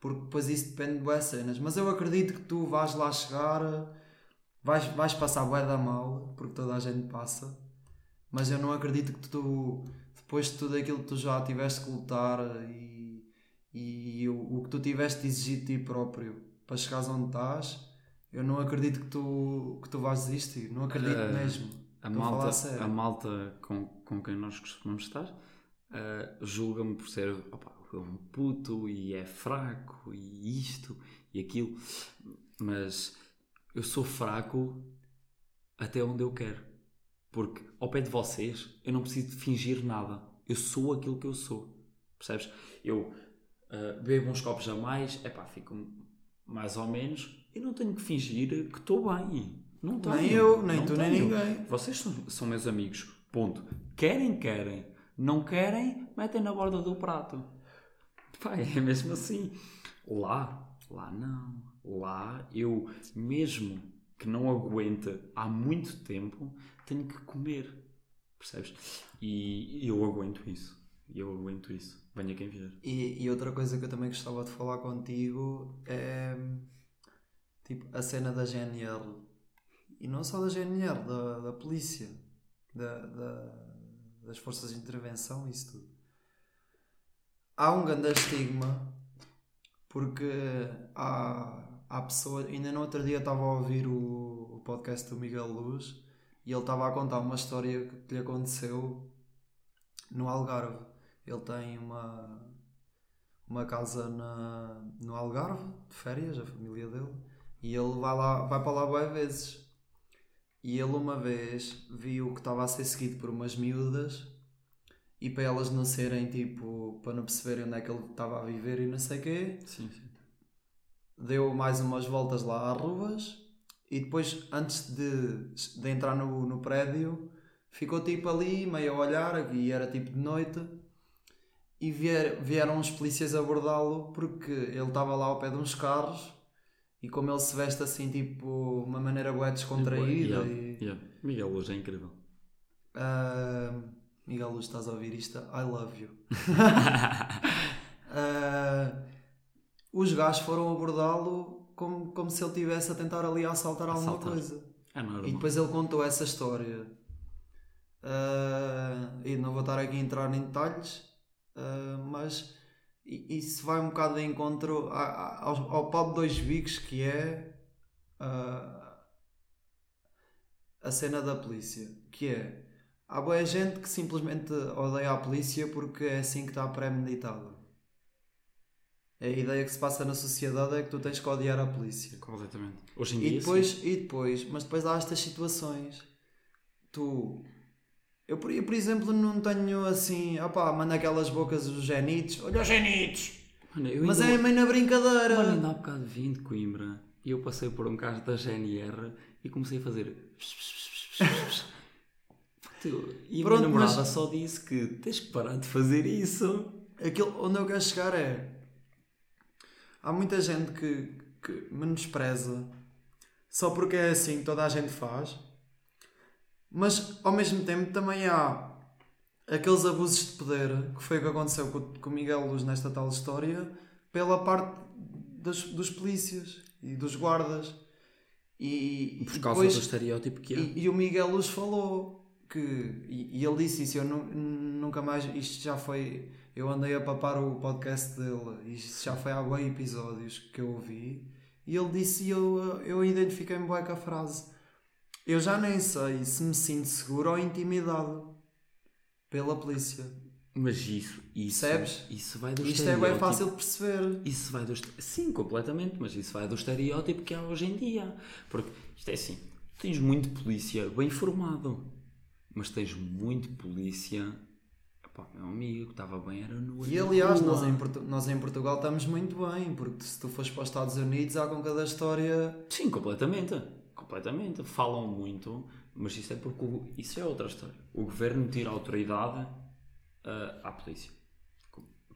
Porque depois isso depende de boas cenas. Mas eu acredito que tu vais lá chegar, vais, vais passar bué da mal, porque toda a gente passa. Mas eu não acredito que tu, depois de tudo aquilo que tu já tiveste que lutar e, e o, o que tu tiveste de exigir de ti próprio para chegares onde estás, eu não acredito que tu, que tu vais desistir. Não acredito Eh, mesmo. A Estou malta, a a malta com, com quem nós costumamos estar ah, julga-me por ser opa, um puto e é fraco e isto e aquilo, mas eu sou fraco até onde eu quero, porque ao pé de vocês eu não preciso de fingir nada, eu sou aquilo que eu sou, percebes? Eu ah, bebo uns copos a mais, epá, fico mais ou menos, eu não tenho que fingir que estou bem. Não tenho, Nem eu, nem não tu, nem tenho. ninguém. Vocês são, são meus amigos. Ponto. Querem, querem. Não querem, metem na borda do prato. Pá, é mesmo assim. Lá, lá não. Lá eu, mesmo que não aguente há muito tempo, tenho que comer. Percebes? E eu aguento isso. Eu aguento isso. Venha quem vier. E, e outra coisa que eu também gostava de falar contigo é tipo a cena da GNL. E não só da GNL, da, da polícia, da, da- das forças de intervenção, isso tudo. Há um grande estigma porque há, há pessoas. Ainda no outro dia estava a ouvir o, o podcast do Miguel Luz e ele estava a contar uma história que lhe aconteceu no Algarve. Ele tem uma, uma casa na, no Algarve, de férias, a família dele, e ele vai, lá, vai para lá várias vezes. E ele uma vez viu que estava a ser seguido por umas miúdas e para elas não serem tipo, para não perceberem onde é que ele estava a viver e não sei o quê, Sim, sim. deu mais umas voltas lá às ruas e depois, antes de, de entrar no, no prédio, ficou tipo ali, meio a olhar, e era tipo de noite, e vier, vieram os polícias abordá-lo porque ele estava lá ao pé de uns carros e como ele se veste assim, tipo, uma maneira bué descontraída Yeah, e... yeah. Miguel Luz é incrível. Ah, Miguel Luz, estás a ouvir isto? I love you. Ah, os gajos foram abordá-lo como, como se ele estivesse a tentar ali assaltar alguma Assaltar. coisa. É normal. E depois ele contou essa história. Ah, e não vou estar aqui a entrar em detalhes, mas i- isso vai um bocado de encontro ao, ao pau de dois bicos que é ah, a cena da polícia. Que é, há boa gente que simplesmente odeia a polícia porque é assim que está premeditado. A ideia que se passa na sociedade é que tu tens que odiar a polícia. Completamente. Hoje em E dia, depois, sim. e depois, mas depois há estas situações. Tu. Eu, por, eu, por exemplo, não tenho assim. Opá, manda aquelas bocas dos genitos. Olha os genitos! Mano, Mas ainda- é meio na brincadeira. Mano, ainda há bocado vim de Coimbra e eu passei por um carro da GNR e comecei a fazer. Tu- E a Pronto, minha namorada mas- só disse que tens que parar de fazer isso. Aquilo onde eu quero chegar é. Há muita gente que, que menospreza só porque é assim que toda a gente faz. Mas ao mesmo tempo também há aqueles abusos de poder, que foi o que aconteceu com, com o Miguel Luz nesta tal história, pela parte das, dos polícias e dos guardas. E, Por causa depois- do estereótipo que é. e, e o Miguel Luz falou que, e, e ele disse isso, eu nu- nunca mais, isto já foi, eu andei a papar o podcast dele, isto já foi há bem episódios que eu ouvi, e ele disse, e eu, eu identifiquei-me bem com a frase, eu já nem sei se me sinto seguro ou intimidado pela polícia. Mas isso, isso, Percebes? isso vai do Isto é bem fácil de perceber. Isso vai do Sim, completamente, mas isso vai do estereótipo que há hoje em dia. Porque isto é assim: tens muito polícia bem formado, mas tens muito polícia. Epá, meu amigo, estava bem, era no. E aliás, nós em, Portu- nós em Portugal estamos muito bem, porque se tu fores para os Estados Unidos há com cada história Sim, completamente. Completamente. Falam muito, mas isso é porque. o- Isso é outra história. O governo tira autoridade ah, à polícia.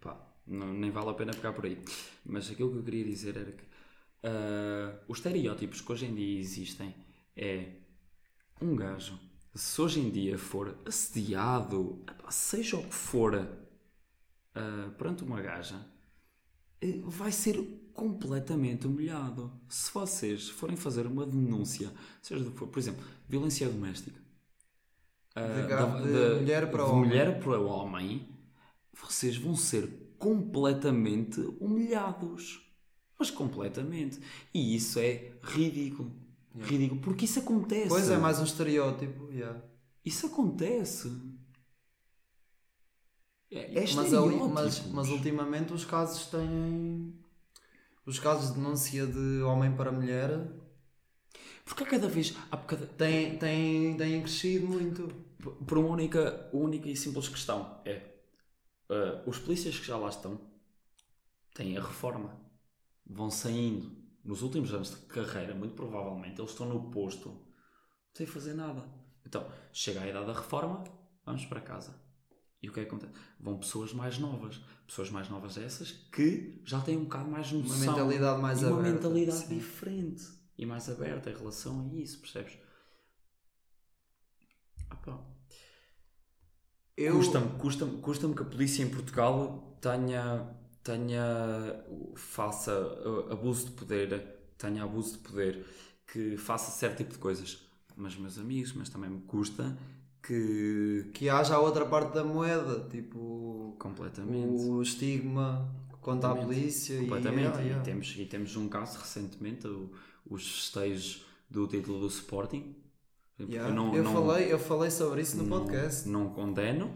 Pá, não, nem vale a pena pegar por aí. Mas aquilo que eu queria dizer era que ah, os estereótipos que hoje em dia existem é um gajo, se hoje em dia for assediado, seja o que for, ah, perante uma gaja, vai ser completamente humilhado. Se vocês forem fazer uma denúncia, seja for, por exemplo, violência doméstica, De ga- de mulher para de homem. mulher para homem, vocês vão ser completamente humilhados. Mas completamente. E isso é ridículo. Ridículo. Porque isso acontece. Pois é, mais um estereótipo. yeah. Isso acontece. É, é Mas, ali- mas, mas ultimamente os casos têm. Os casos de denúncia de homem para mulher Porque há cada vez. Há cada, têm, têm, têm crescido muito. por uma única, única e simples questão. É ah, os polícias que já lá estão têm a reforma. Vão saindo. Nos últimos anos de carreira, muito provavelmente, eles estão no posto sem fazer nada. Então, chega a idade da reforma, vamos para casa. E o que é que acontece? Vão pessoas mais novas. Pessoas mais novas essas que já têm um bocado mais noção. mentalidade mais e uma aberta, mentalidade sim. diferente. E mais aberta em relação a isso, percebes? Ah, pá. Eu, Custa-me custa custa que a polícia em Portugal tenha, tenha faça uh, abuso de poder, tenha abuso de poder, que faça certo tipo de coisas. Mas, meus amigos, mas também me custa que. que haja a outra parte da moeda, tipo Completamente. o estigma quanto à Completamente. polícia Completamente. e. E, temos, e temos um caso recentemente, o- os festejos do título do Sporting. Yeah. Eu, falei, eu falei sobre isso no não- podcast. Não condeno.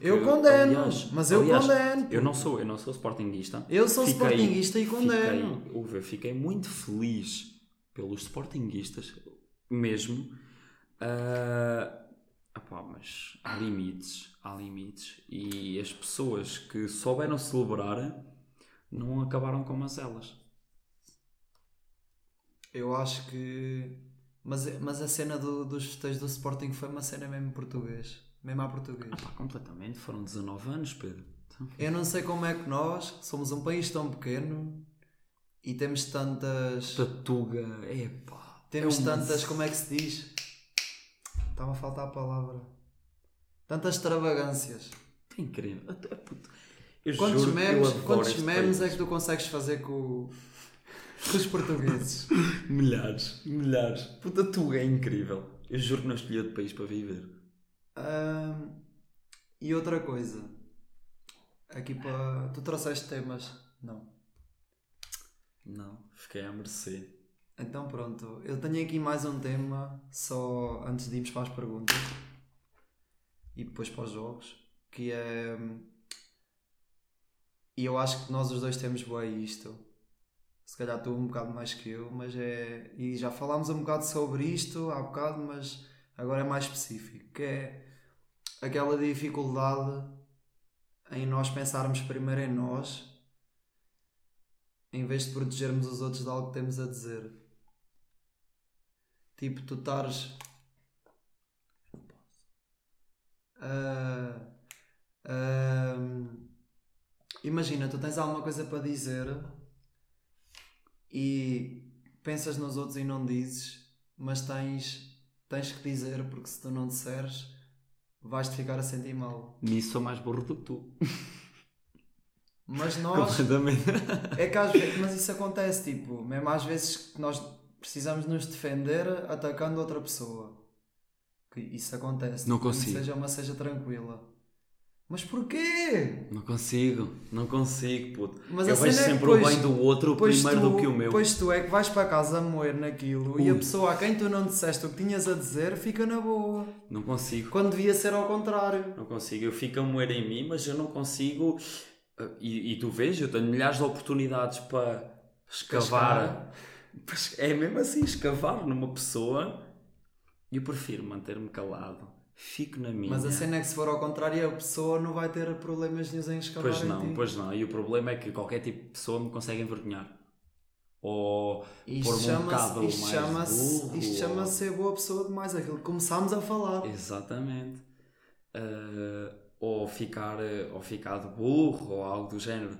Eu condeno, aliás- mas eu aliás, condeno. Eu não sou, eu não sou sportinguista. Eu sou sportinguista e condeno. Fiquei, ouve, eu fiquei muito feliz pelos sportinguistas, mesmo. Ah, epá, mas há limites, há limites. E as pessoas que souberam celebrar não acabaram com elas. Eu acho que. Mas, mas a cena do- dos festejos do Sporting foi uma cena mesmo português. Mesmo à português. Pá, completamente, foram 19 anos, Pedro. Então, Eu não sei como é que nós somos um país tão pequeno e temos tantas. Tatuga, epá. Temos é uma- tantas. Como é que se diz? Estava a faltar a palavra. Tantas extravagâncias. É incrível. É puto. Eu Quantos juro memes, quantos memes é que tu consegues fazer com, com os portugueses? Milhares, milhares. Puta, tu é incrível. Eu juro que não escolhi outro país para viver. Ahm, e outra coisa. Aqui para. Tu trouxeste temas? Não. Não, fiquei a mercê. Então pronto, eu tenho aqui mais um tema, só antes de irmos para as perguntas e depois para os jogos, que é. E eu acho que nós os dois temos bem isto. Se calhar tu um bocado mais que eu, mas é. E já falámos um bocado sobre isto há bocado, mas agora é mais específico, que é aquela dificuldade em nós pensarmos primeiro em nós em vez de protegermos os outros de algo que temos a dizer. Tipo, tu estares. a- a- imagina, tu tens alguma coisa para dizer e pensas nos outros e não dizes, mas tens, tens que dizer, porque se tu não disseres, vais-te ficar a sentir mal. Nisso sou mais burro do que tu. Mas nós, Completamente. é que às vezes, mas isso acontece, tipo, mesmo às vezes que nós precisamos nos defender atacando outra pessoa. Que isso acontece. Não consigo. Seja uma seja tranquila. Mas porquê? Não consigo, não consigo, puto. Mas eu vejo é sempre o depois- bem do outro Pois primeiro tu, do que o meu. Pois tu é que vais para casa a moer naquilo e a Ui. pessoa a quem tu não disseste o que tinhas a dizer fica na boa. Não consigo. Quando devia ser ao contrário. Não consigo. Eu fico a moer em mim, mas eu não consigo. eh, E, e tu vês, eu tenho milhares de oportunidades para escavar. É mesmo assim, escavar numa pessoa. E eu prefiro manter-me calado. Fico na minha. Mas a cena é que se for ao contrário, a pessoa não vai ter problemas nenhum em escavar Pois não, pois não. E o problema é que qualquer tipo de pessoa me consegue envergonhar. Ou pôr-me um bocado isto mais chama-se burro, isto chama-se ser boa pessoa demais, aquilo que começámos a falar. Exatamente. Ah, ou, ficar, ah, ou ficar de burro ou algo do género.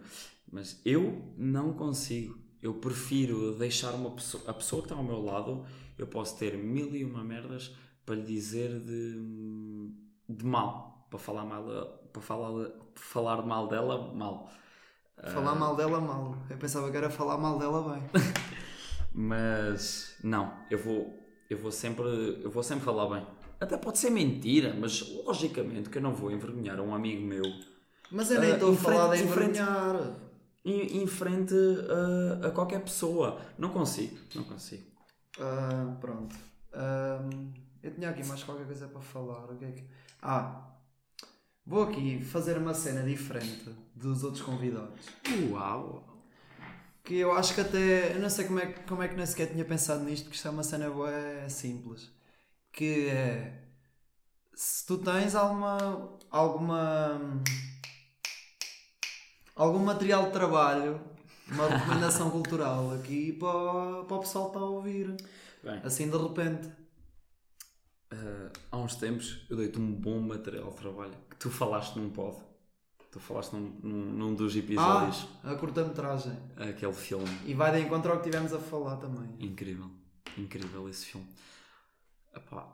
Mas eu não consigo. Eu prefiro deixar uma pessoa, a pessoa que está ao meu lado, eu posso ter mil e uma merdas para lhe dizer de, de mal. Para falar mal, para falar, falar mal dela, mal. Falar mal dela mal. Eu pensava que era falar mal dela bem. Mas não, eu vou, eu vou sempre, eu vou sempre falar bem. Até pode ser mentira, mas logicamente que eu não vou envergonhar um amigo meu Mas eu nem Ah, estou a falar de envergonhar. Em, em frente a, a qualquer pessoa. Não consigo, não consigo. Ah, pronto. Ahm, eu tinha aqui mais qualquer coisa para falar. O que é que... Ah, vou aqui fazer uma cena diferente dos outros convidados. Uau! Que eu acho que até. Eu não sei como é, que- como é que nem sequer tinha pensado nisto, que isto é uma cena boa simples. Que é. Se tu tens alguma. alguma. Algum material de trabalho, uma recomendação cultural aqui para, para o pessoal que está a ouvir. Bem, Assim de repente. ah, há uns tempos eu dei-te um bom material de trabalho que tu falaste num pod. Tu falaste num, num, num dos episódios, Ah, a curta-metragem. aquele filme. E vai de encontro ao que tivemos a falar também. Incrível, incrível esse filme. Epá.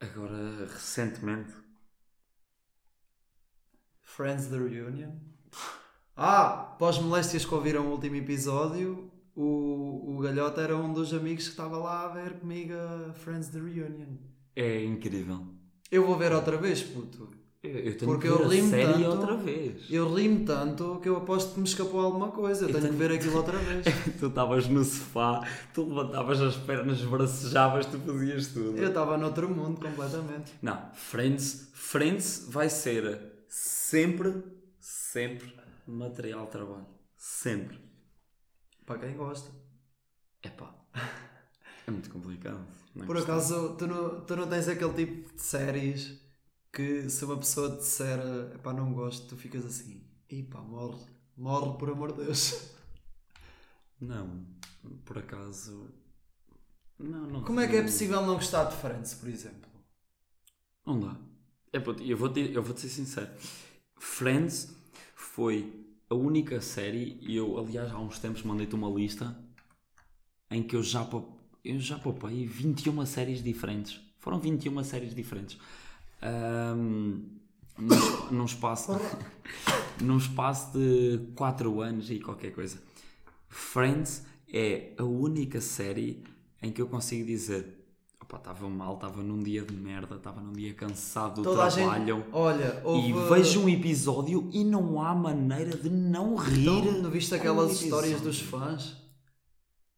Agora, recentemente, Friends the Reunion. Ah, pós-moléstias que ouviram o último episódio, o, o Galhota era um dos amigos que estava lá a ver comigo a Friends the Reunion. é incrível. Eu vou ver outra vez, puto. Eu, eu tenho Porque que ver eu a série tanto. outra vez. Eu ri-me tanto que eu aposto que me escapou alguma coisa. Eu, Eu tenho, tenho- que ver aquilo outra vez. Tu estavas no sofá, tu levantavas as pernas, bracejavas, tu fazias tudo. Eu estava noutro mundo completamente. Não, Friends, Friends vai ser sempre, sempre material de trabalho. Sempre. Para quem gosta. Epá, é muito complicado. não é Por acaso, tu não, tu não tens aquele tipo de séries que se uma pessoa te disser epá, não gosto, tu ficas assim, e pá, morre, morre por amor de Deus. Não, por acaso. Não, não. Como é que é possível não gostar de Friends, por exemplo? Não dá. É, puto, eu vou-te eu vou ser sincero. Friends foi a única série, e eu, aliás, há uns tempos mandei-te uma lista em que eu já, eu já poupei 21 séries diferentes. Foram 21 séries diferentes. Ahm, num, num espaço, num espaço de 4 anos e qualquer coisa. Friends é a única série em que eu consigo dizer Opa, estava mal, estava num dia de merda, estava num dia cansado do a gente, trabalho olha, houve... e vejo um episódio e não há maneira de não rir. Então, não viste aquelas histórias dos fãs?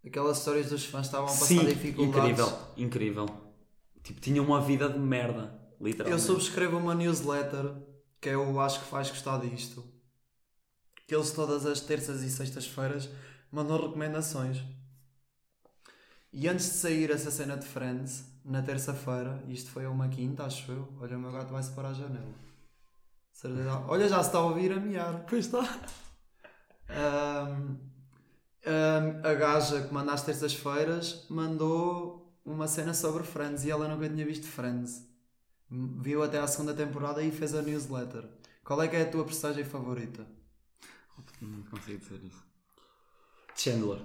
Aquelas histórias dos fãs estavam a passar Sim, dificuldades. incrível, incrível. Tipo, tinha uma vida de merda, Eu literalmente. subscrevo uma newsletter que eu acho que faz gostar disto. Que eles todas as terças e sextas-feiras mandam recomendações. E antes de sair essa cena de Friends, na terça-feira, isto foi a uma quinta, acho eu. Olha, o meu gato vai-se para a janela. Certeza- Olha, já se está a ouvir a miar. Pois está. Ahm, ahm, a gaja que manda às terças-feiras mandou uma cena sobre Friends e ela nunca tinha visto Friends. Viu até à segunda temporada e fez a newsletter. Qual é que é a tua personagem favorita? Não consigo dizer isso. Chandler.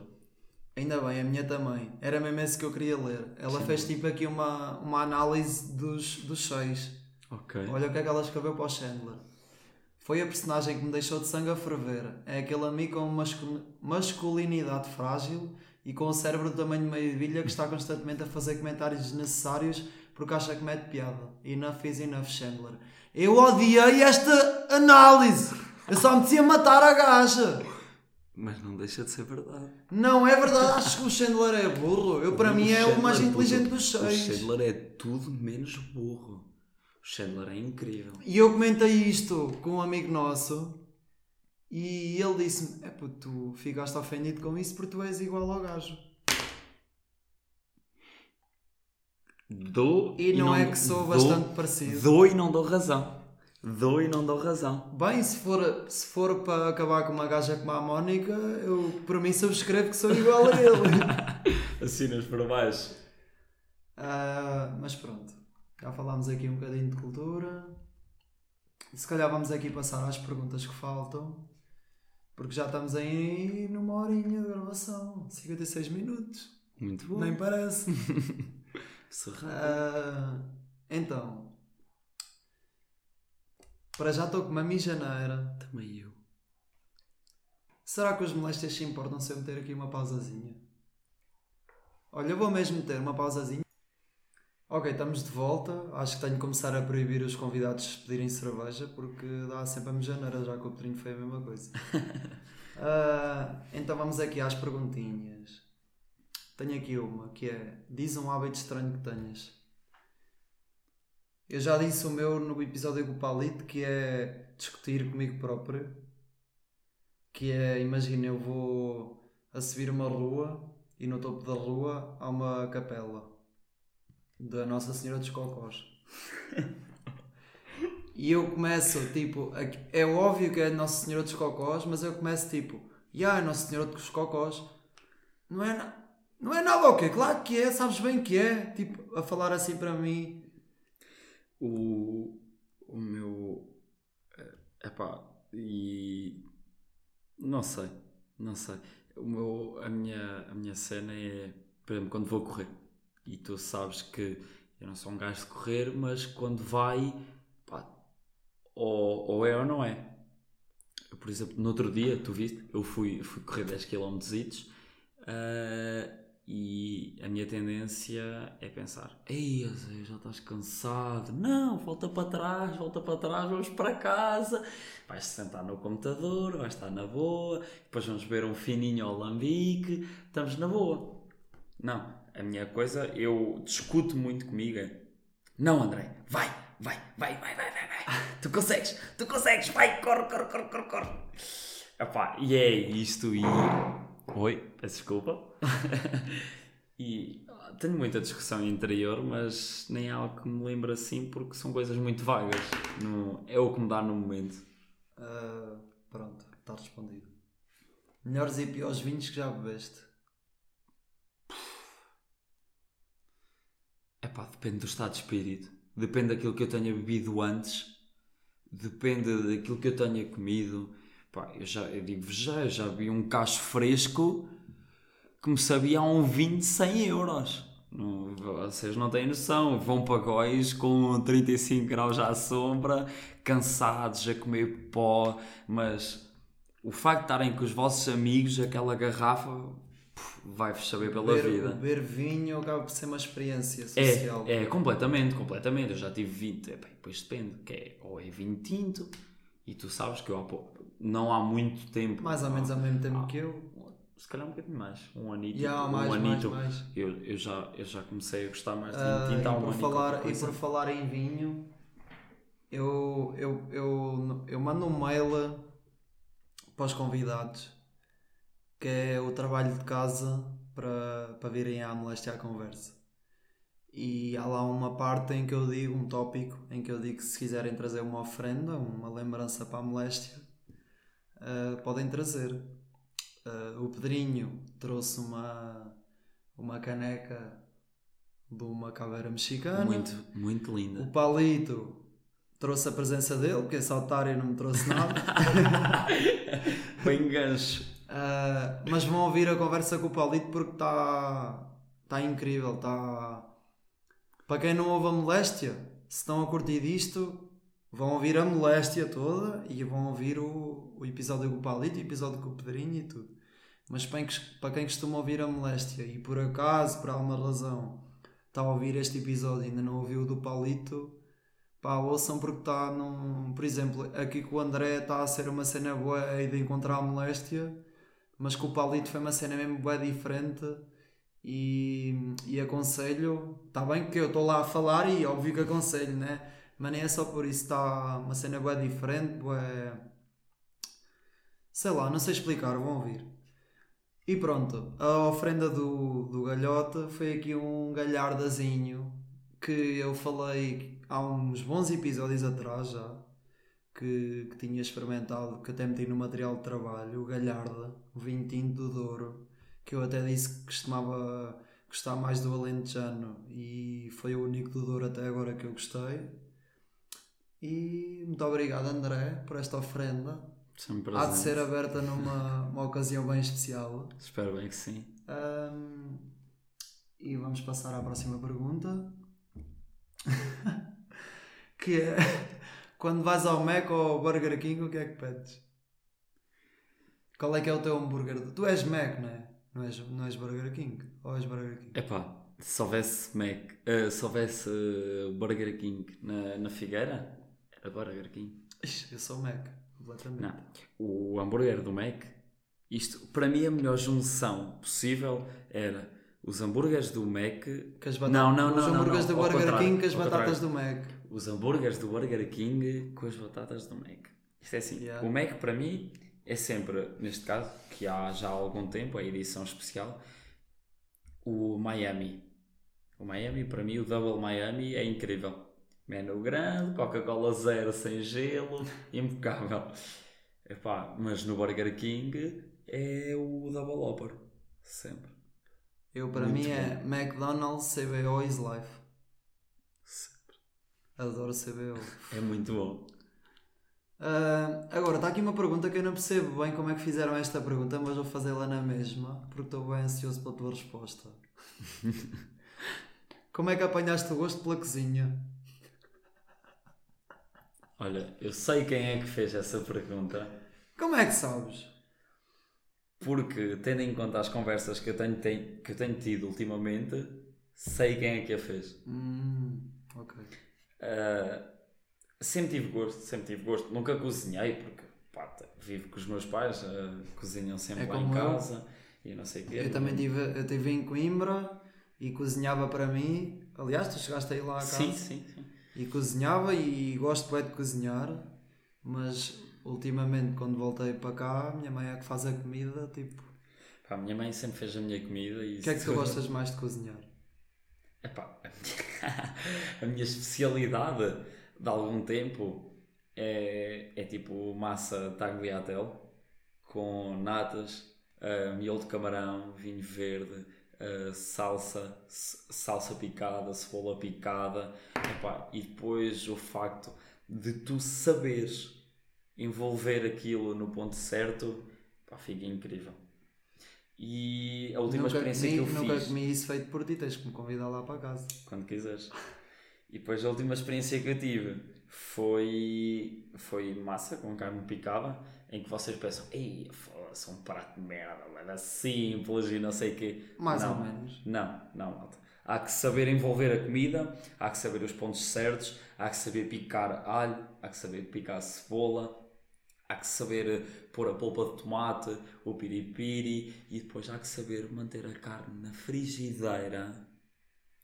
Ainda bem, a minha também. Era mesmo esse que eu queria ler. Ela fez tipo aqui uma, uma análise dos, dos seis. Ok. Olha o que é que ela escreveu para o Chandler. Foi a personagem que me deixou de sangue a ferver. É aquele amigo com mascu- masculinidade frágil e com o cérebro do tamanho de meia bilha que está constantemente a fazer comentários desnecessários porque acha que mete piada. Enough is enough, Chandler. Eu odiei esta análise! Eu só me tinha matar a gaja! Mas não deixa de ser verdade. Não é verdade, acho que o Chandler é burro. Eu, para mim, é o mais Chandler inteligente tudo- dos O seis. Chandler é tudo menos burro. O Chandler é incrível. E eu comentei isto com um amigo nosso e ele disse-me: É pô, tu ficaste ofendido com isso porque tu és igual ao gajo. Dou E não, é que sou dou- bastante parecido. Dou e não dou razão. Dou e não dou razão. Bem, se for, se for para acabar com uma gaja como a Mónica, eu por mim subscrevo que sou igual a ele. Assinas para baixo. Ah, mas pronto, já falámos aqui um bocadinho de cultura. Se calhar vamos aqui passar às perguntas que faltam, porque já estamos aí numa horinha de gravação 56 minutos. Muito bom. Nem parece. Ah, então, para já estou com uma mijaneira. Também eu. Será que os moléstias se importam se eu meter aqui uma pausazinha? Olha, eu vou mesmo meter uma pausazinha. Ok, estamos de volta. Acho que tenho que começar a proibir os convidados de pedirem cerveja porque dá sempre a mijaneira, já que o Pedrinho foi a mesma coisa. Ah, então vamos aqui às perguntinhas. Tenho aqui uma que é: Diz um hábito estranho que tenhas. Eu já disse o meu no episódio com o Palito que é discutir comigo próprio. Que é, imagina, eu vou a subir uma rua e no topo da rua há uma capela da Nossa Senhora dos Cocós. e eu começo, tipo, é óbvio que é Nossa Senhora dos Cocós, mas eu começo tipo, ya, Nossa Senhora dos Cocós, não é, não é nada ok, claro que é, sabes bem que é, tipo, a falar assim para mim. O, o meu. É pá, e. Não sei, não sei. O meu, a, minha, a minha cena é, por exemplo, quando vou correr. E tu sabes que eu não sou um gajo de correr, mas quando vai, pá, ou, ou é ou não é. Eu, por exemplo, no outro dia, tu viste, eu fui, fui correr 10 km e a minha tendência é pensar: Ei, já estás cansado. Não, volta para trás, volta para trás, vamos para casa. Vais sentar no computador, vais estar na boa. Depois vamos beber um fininho ao lambique. Estamos na boa. Não, a minha coisa, eu discuto muito comigo. É, não, André, vai, vai, vai, vai, vai, vai, vai. Tu consegues, tu consegues, vai, corre, corre, corre, corre, corre. Epá, e é isto e... Oi, peço desculpa. e tenho muita discussão interior, mas nem é algo que me lembra assim porque são coisas muito vagas. Não, é o que me dá no momento. Ah, pronto, está respondido. Melhores e piores vinhos que já bebeste? Epá, depende do estado de espírito. Depende daquilo que eu tenha bebido antes. Depende daquilo que eu tenha comido. Pá, eu já, eu digo já, já vi um cacho fresco que me sabia a um vinho de 100 euros. Não, vocês não têm noção. Vão para góis com 35 graus à sombra, cansados, a comer pó. Mas o facto de estarem com os vossos amigos, aquela garrafa vai-vos saber pela beber, vida. beber vinho acaba por ser uma experiência É, social. é, completamente, completamente. Eu já tive 20, é, bem, depois depende, que é, ou é vinho tinto, e tu sabes que eu há pouco, não há muito tempo. Mais ou menos ao mesmo tempo Ah, que eu. Se calhar um bocadinho mais, um anito. Há um mais, mais, anito. mais. Eu, eu, já, eu já comecei a gostar mais de há e, um por ano falar, e por falar em vinho, eu, eu, eu, eu mando um mail para os convidados que é o trabalho de casa para, para virem à moléstia à conversa. E há lá uma parte em que eu digo, um tópico, em que eu digo que se quiserem trazer uma ofrenda, uma lembrança para a moléstia, ah, podem trazer. Ah, o Pedrinho trouxe uma, uma caneca de uma caveira mexicana. Muito, muito O linda. Palito trouxe a presença dele, porque esse otário não me trouxe nada. Bem gancho. Ah, mas vão ouvir a conversa com o Paulito porque está tá incrível. Tá... Para quem não ouve a moléstia, se estão a curtir disto, vão ouvir a moléstia toda e vão ouvir o, o episódio com o Paulito, o episódio com o Pedrinho e tudo. Mas para quem, costuma ouvir a moléstia e por acaso, por alguma razão, está a ouvir este episódio e ainda não ouviu o do Paulito, pá, ouçam porque está num. Por exemplo, aqui com o André está a ser uma cena boa aí de encontrar a moléstia, mas com o Paulito foi uma cena mesmo boa diferente. E, e aconselho, está bem que eu estou lá a falar e óbvio que aconselho, né? Mas nem é só por isso, está uma cena boa diferente, boa. Sei lá, não sei explicar, vão ouvir. E pronto, a ofrenda do, do galhote foi aqui um galhardazinho que eu falei há uns bons episódios atrás já, que, que tinha experimentado, que até meti no material de trabalho, o galharda, o vinho tinto do Douro, que eu até disse que costumava gostar mais do Alentejano e foi o único do Douro até agora que eu gostei. E muito obrigado André por esta ofrenda. Sempre Há de ser aberta numa uma ocasião bem especial. Espero bem que sim. Ahm, e vamos passar à próxima pergunta. que é quando vais ao Mac ou ao Burger King, o que é que pedes? Qual é que é o teu hambúrguer? Tu és Mac, não é? Não és, não és Burger King? Ou és Burger King? Epá, se houvesse Mac, eh, se houvesse eh, Burger King na, na Figueira, Burger King. Eu sou Mac, completamente. Não. O hambúrguer do Mac, isto, para mim a melhor junção possível era os hambúrgueres do Mac. Que as batatas- Não, não, Os não, não, hambúrgueres não, do ao Burger King com as batatas do Mac. Os hambúrgueres do Burger King com as batatas do Mac. Isto é assim, Yeah. o Mac para mim é sempre, neste caso, que há já há algum tempo, a edição especial, o Miami. O Miami, para mim, o Double Miami é incrível. Menu grande, Coca-Cola zero sem gelo, impecável. Epá, mas no Burger King é o Double Whopper. Sempre. Eu, para Muito mim, é McDonald's, CBO is life. Sempre. Adoro CBO. É muito bom. Ah, agora, está aqui uma pergunta que eu não percebo bem como é que fizeram esta pergunta, mas vou fazê-la na mesma, porque estou bem ansioso pela tua resposta. como é que apanhaste o gosto pela cozinha? Olha, eu sei quem é que fez essa pergunta. Como é que sabes? Porque, tendo em conta as conversas que eu tenho, tem- que eu tenho tido ultimamente, sei quem é que a fez. Hum, ok. Ah, sempre tive gosto, sempre tive gosto. Nunca cozinhei, porque pá, vivo com os meus pais, ah, cozinham sempre É lá em como eu. casa e não sei o quê. Eu também tive, eu tive em Coimbra e cozinhava para mim. Aliás, tu chegaste aí lá a casa. Sim, sim, sim. E cozinhava e gosto bem de cozinhar, mas ultimamente quando voltei para cá, a minha mãe é que faz a comida, tipo... Pá, a minha mãe sempre fez a minha comida e O que é que tu gostas mais de cozinhar? Epá, a minha especialidade de algum tempo é, é tipo massa tagliatelle com natas, ah, miolo de camarão, vinho verde, ah, salsa, salsa picada, cebola picada Epá, e depois o facto de tu saberes envolver aquilo no ponto certo pá, fica incrível. E a última nunca experiência comi, que eu nunca fiz comi isso feito por ti, tens que me convidar lá para casa. quando quiseres. E depois a última experiência que eu tive foi, foi massa com carne picada, em que vocês pensam, ei, foda-se, um prato de merda, era simples e não sei o quê. Mais não, ou menos. Não, não, malta. Há que saber envolver a comida, há que saber os pontos certos, há que saber picar alho, há que saber picar cebola, há que saber eh, pôr a polpa de tomate, o piripiri e depois há que saber manter a carne na frigideira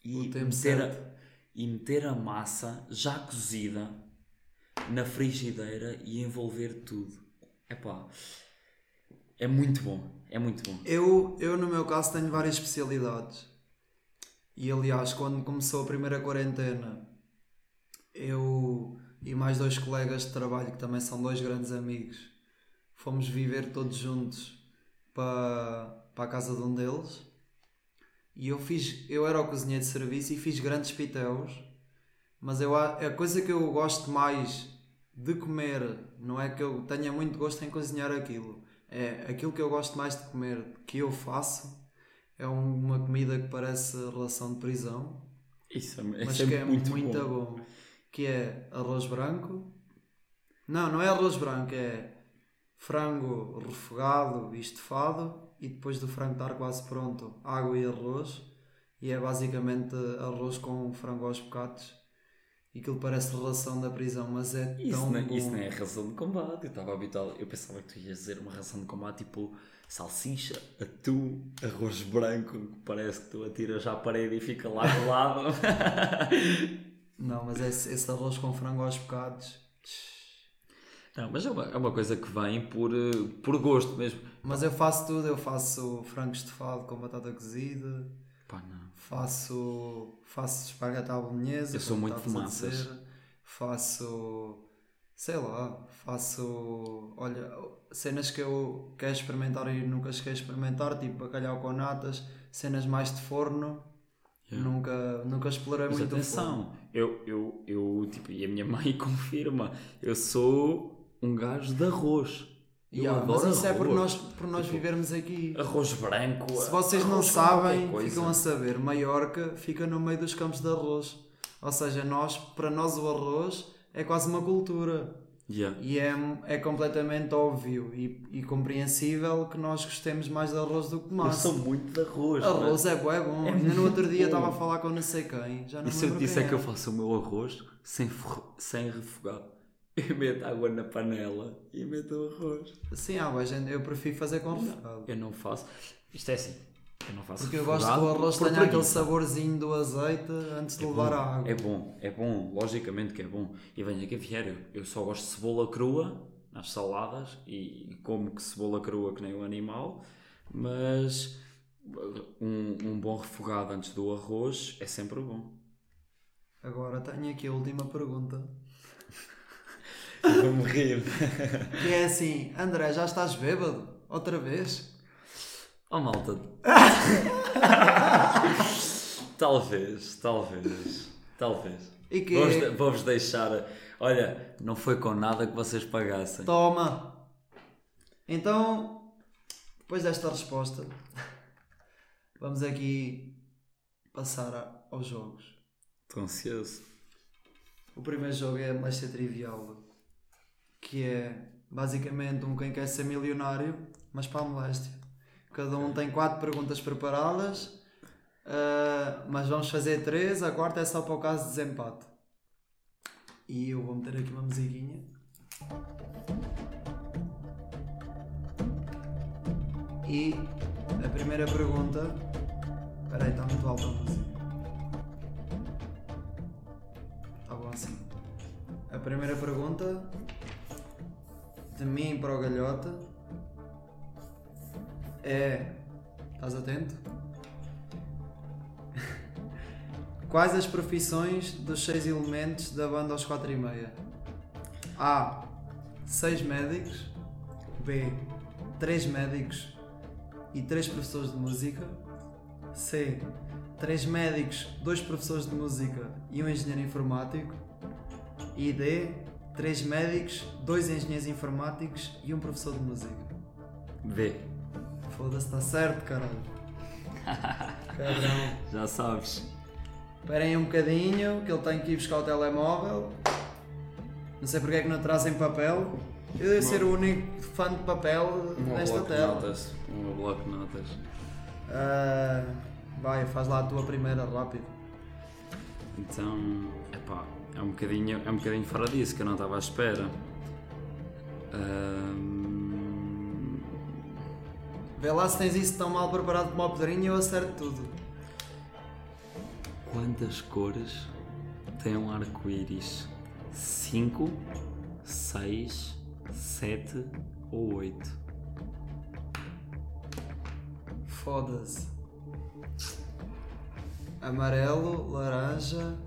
e meter, a, e meter a massa já cozida na frigideira e envolver tudo. Epá, é muito bom, é muito bom. Eu, eu, no meu caso, tenho várias especialidades. E aliás, quando começou a primeira quarentena, eu e mais dois colegas de trabalho, que também são dois grandes amigos, fomos viver todos juntos para, para a casa de um deles. E eu fiz, eu era o cozinheiro de serviço e fiz grandes pitéus. Mas eu, a a coisa que eu gosto mais de comer, não é que eu tenha muito gosto em cozinhar aquilo, É aquilo que eu gosto mais de comer, que eu faço, é um- uma comida que parece relação de prisão, Isso é, é mas sempre que é muito, muito, bom. bom. Que é arroz branco. Não, não é arroz branco, é frango refogado e estofado e depois do frango estar quase pronto, água e arroz. E é basicamente arroz com frango aos bocados. E aquilo parece relação da prisão, mas é Isso tão não, bom. isso não é ração de combate. Eu estava habituado. Eu pensava que tu ias dizer uma ração de combate tipo salsicha, atum, arroz branco, que parece que tu atiras à parede e fica lá do lado. Não, mas esse, esse arroz com frango aos bocados. não, mas é uma, é uma coisa que vem por, eh, por gosto mesmo. Mas eu faço tudo, eu faço frango estofado com batata cozida, Pá, não. Faço, faço esparguete à bolonhesa, Eu sou muito dizer. faço, sei lá, faço, olha, cenas que eu quero experimentar e nunca cheguei a experimentar, tipo bacalhau com natas, cenas mais de forno, Yeah. nunca, nunca explorei Mas muito o forno. atenção, eu, eu, eu, tipo, e a minha mãe confirma, eu sou um gajo de arroz. Eu Yeah, mas isso é por arroz. nós, por nós Tipo, vivermos aqui. Arroz branco. Se vocês não arroz sabem, ficam a saber, Maiorca fica no meio dos campos de arroz. Ou seja, nós, para nós o arroz é quase uma cultura. Yeah. E é, é completamente óbvio e, e compreensível que nós gostemos mais de arroz do que de Eu massa. sou muito de arroz. Arroz é bué bom. É Ainda no outro dia estava a falar com não sei quem. Já não E se eu disser quem que eu faço o meu arroz sem, sem refogado? Eu meto água na panela e meto o arroz. Sim, bué gente. Eu prefiro fazer com refogado. Eu não faço. Isto é assim. Eu não faço Porque eu gosto que o arroz tenha aquele saborzinho do azeite antes de É levar bom, a água. É bom, é bom, logicamente que é bom. E venha que vier, eu, eu só gosto de cebola crua nas saladas e, e como que cebola crua que nem um animal, mas um, um bom refogado antes do arroz é sempre bom. Agora tenho aqui a última pergunta. Vou-me rir. Que é assim, André, já estás bêbado? Outra vez? Oh malta. talvez, talvez, talvez. E que- Vou-vos Vou-vos deixar. Olha, não foi com nada que vocês pagassem. Toma! Então, depois desta resposta, vamos aqui passar aos jogos. Estou ansioso. O primeiro jogo é a Moléstia Trivial, que é basicamente um quem quer ser milionário, mas para a moléstia. Cada um tem quatro perguntas preparadas, ah, mas vamos fazer três, a quarta é só para o caso de desempate. E eu vou meter aqui uma musiquinha. E a primeira pergunta. Espera aí, está muito alta a música. Está bom assim. A primeira pergunta. Mim para o Galhota. É. Estás atento? Quais as profissões dos seis elementos da banda aos 4 e meia? A. Seis médicos. B. Três médicos e três professores de música. C. Três médicos, dois professores de música e um engenheiro informático. E D. Três médicos, dois engenheiros informáticos e um professor de música. Vê, Foda-se, está certo, caralho. Cabrão. já sabes. Esperem um bocadinho, que ele tem que ir buscar o telemóvel. Não sei porque é que não trazem papel. Eu devo ser o único fã de papel Um nesta bloco tela. notas. Um bloco de notas. Ah, vai, faz lá a tua primeira, rápido. Então, epá, é um bocadinho, é um bocadinho fora disso que eu não estava à espera. Ahm, Vê lá se tens isso tão mal preparado como o Pedrinho e eu acerto tudo. quantas cores tem um arco-íris? 5, 6, 7 ou 8? Foda-se. Amarelo, laranja,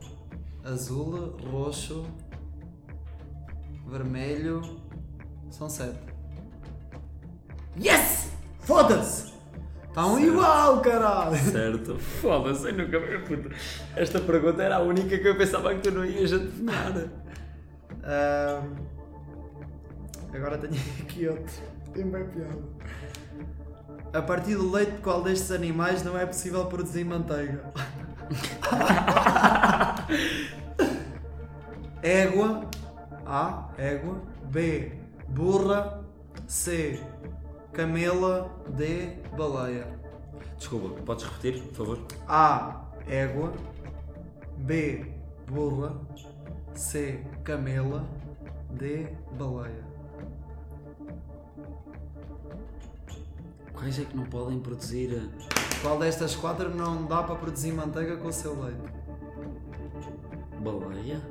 azul, roxo, vermelho. São sete. Yes! Foda-se! Estão igual, caralho! Certo? Foda-se, nunca. puta, Esta pergunta era a única que eu pensava que tu não ias adivinhar. Ahm, agora tenho aqui outro. Tem bem piada. A partir do leite de qual destes animais não é possível produzir manteiga? Égua. A. Égua. B. Burra. C. Camela. D. Baleia. Desculpa, podes repetir, por favor? A. Égua. B. Burra. C. Camela. D. Baleia. Quais é que não podem produzir. Qual destas quatro não dá para produzir manteiga com o seu leite? Baleia?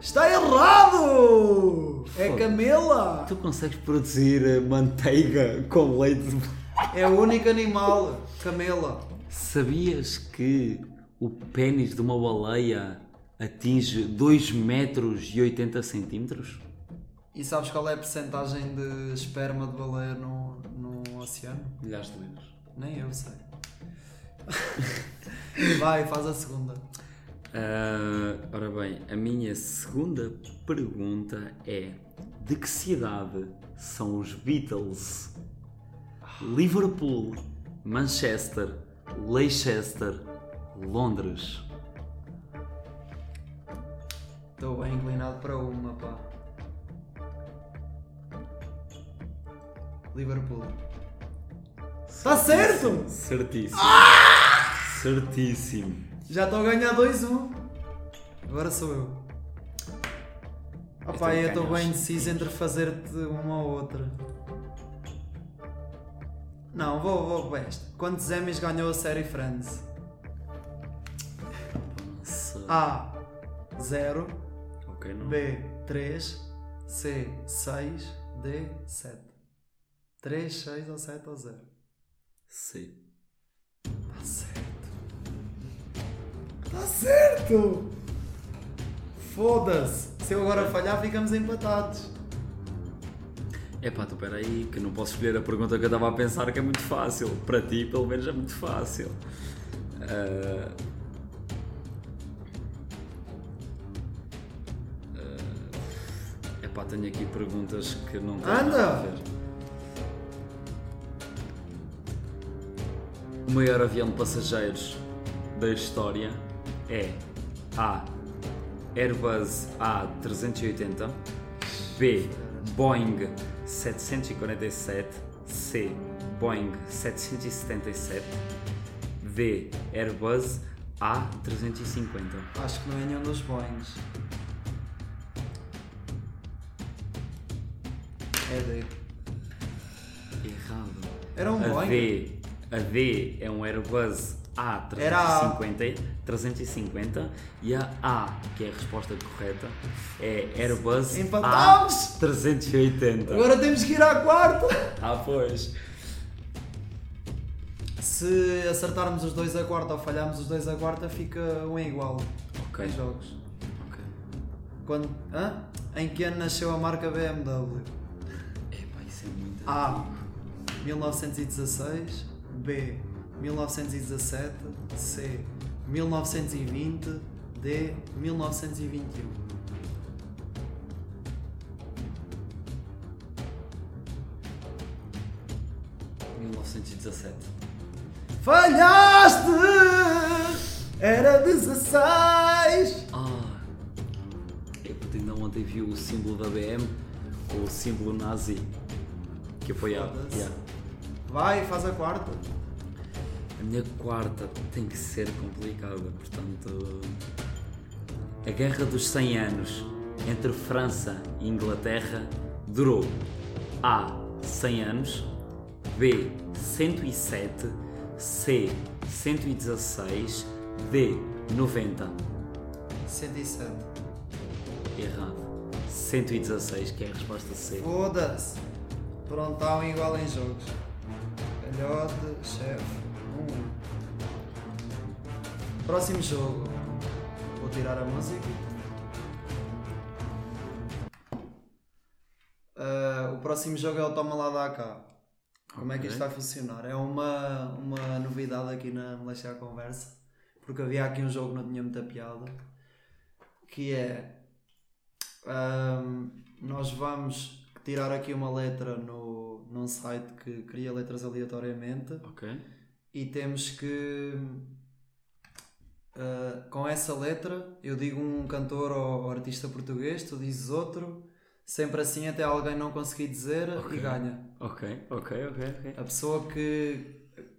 Está errado! É Foda. camela! Tu consegues produzir eh, manteiga com leite de É o único animal. Camela. Sabias que o pênis de uma baleia atinge 2 metros e 80 centímetros? E sabes qual é a percentagem de esperma de baleia no, no oceano? Milhares de litros. Nem eu sei. Vai, faz a segunda. Ah, ora bem, a minha segunda pergunta é: de que cidade são os Beatles? Liverpool, Manchester, Leicester, Londres. Estou bem inclinado para uma, pá. Liverpool. Está certo! Certíssimo. Certíssimo. Já estou a ganhar 2-1. Agora sou eu. Opá, Este é o eu estou bem indeciso entre fazer-te uma ou outra. Não, vou, vou com esta. Quantos Emmys ganhou a série Friends? Nossa. A. 0. Ok, não. B. 3. C. 6. D. 7. 3, 6 ou 7 ou 0? C. Está certo. Está certo! Foda-se! Se eu agora falhar, ficamos empatados. Epá, tu peraí, que não posso escolher a pergunta que eu estava a pensar que é muito fácil. Para ti, pelo menos, é muito fácil. Ah, ah, epá, tenho aqui perguntas que não têm Anda! nada a ver. O maior avião de passageiros da história é A. Airbus A380 B. Boeing 747 C. Boeing 777 D. Airbus A350 Acho que não é nenhum dos Boeings. É D. Errado. Era um a Boeing? D, a D é um Airbus Era a- A350 350 e a A, que é a resposta correta, é Airbus Empatámos! A380. Agora temos que ir à quarta! Ah, pois. Se acertarmos os dois a quarta ou falharmos os dois a quarta, fica um igual. Ok. Em jogos. Ok. Quando, hã? Em que ano nasceu a marca BMW? Epá, isso é muito A. antigo. 1916 B. 1917 C. 1920 D. 1921 1917. Falhaste! Era 16! Ah, eu puto, ainda ontem vi o símbolo da BM com o símbolo nazi que apoiava. Foda-se. Yeah. Vai, faz a quarta. A minha quarta tem que ser complicada, portanto. A Guerra dos 100 Anos entre França e Inglaterra durou A. 100 anos, B. 107, C. 116, D. 90. 107. Errado. 116, que é a resposta C. Foda-se. Um igual em jogos. Calhote, chefe, um. Próximo jogo. Vou tirar a música. Ah, o próximo jogo é o Toma Lá da cá. Como é que isto vai funcionar? É uma, uma novidade aqui na Meleixar Conversa. Porque havia aqui um jogo que não tinha muita piada. Que é. ahm, nós vamos tirar aqui uma letra no, num site que cria letras aleatoriamente. E temos que ah, com essa letra eu digo um cantor ou, ou artista português, tu dizes outro, sempre assim até alguém não conseguir dizer Ok. e ganha. Ok, ok, ok, ok. A pessoa que,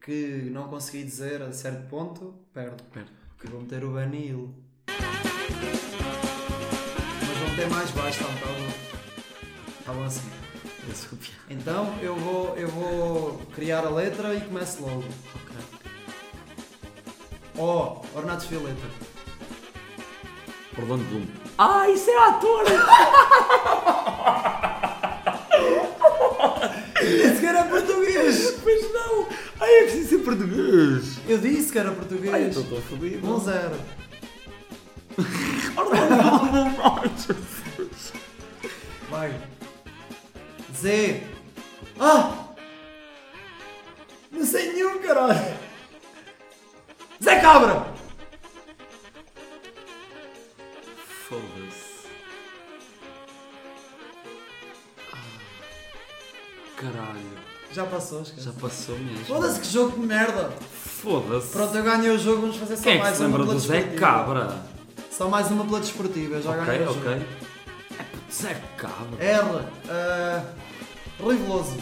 que não conseguir dizer a certo ponto perde. Espera. Que vou meter o Benil. Mas vão ter mais baixo, tá, tá bom. Tá bom assim. Então eu vou, eu vou criar a letra e começo logo. Ok. Oh, Ornatos Violeta. Orlando Bloom. Ah, isso é ator! Disse que era português! Mas não! Ai, é preciso ser português! Eu disse que era Ai, português. então estou fodido. 1 0 Orlando Bloom! Ai. Vai. Z. Ah! Não sei nenhum, caralho. Zé Cabra! Foda-se. Ah, Caralho. Já passou, esquece. Já passou mesmo. Foda-se que jogo de merda! Foda-se. Pronto, eu ganhei o jogo, vamos fazer só Quem é que mais se uma lembra pela do Zé desportiva. Cabra? Só mais uma pela desportiva, eu já ganhei Ok, o jogo. ok. É Cabra. R. Uh, Rui Veloso.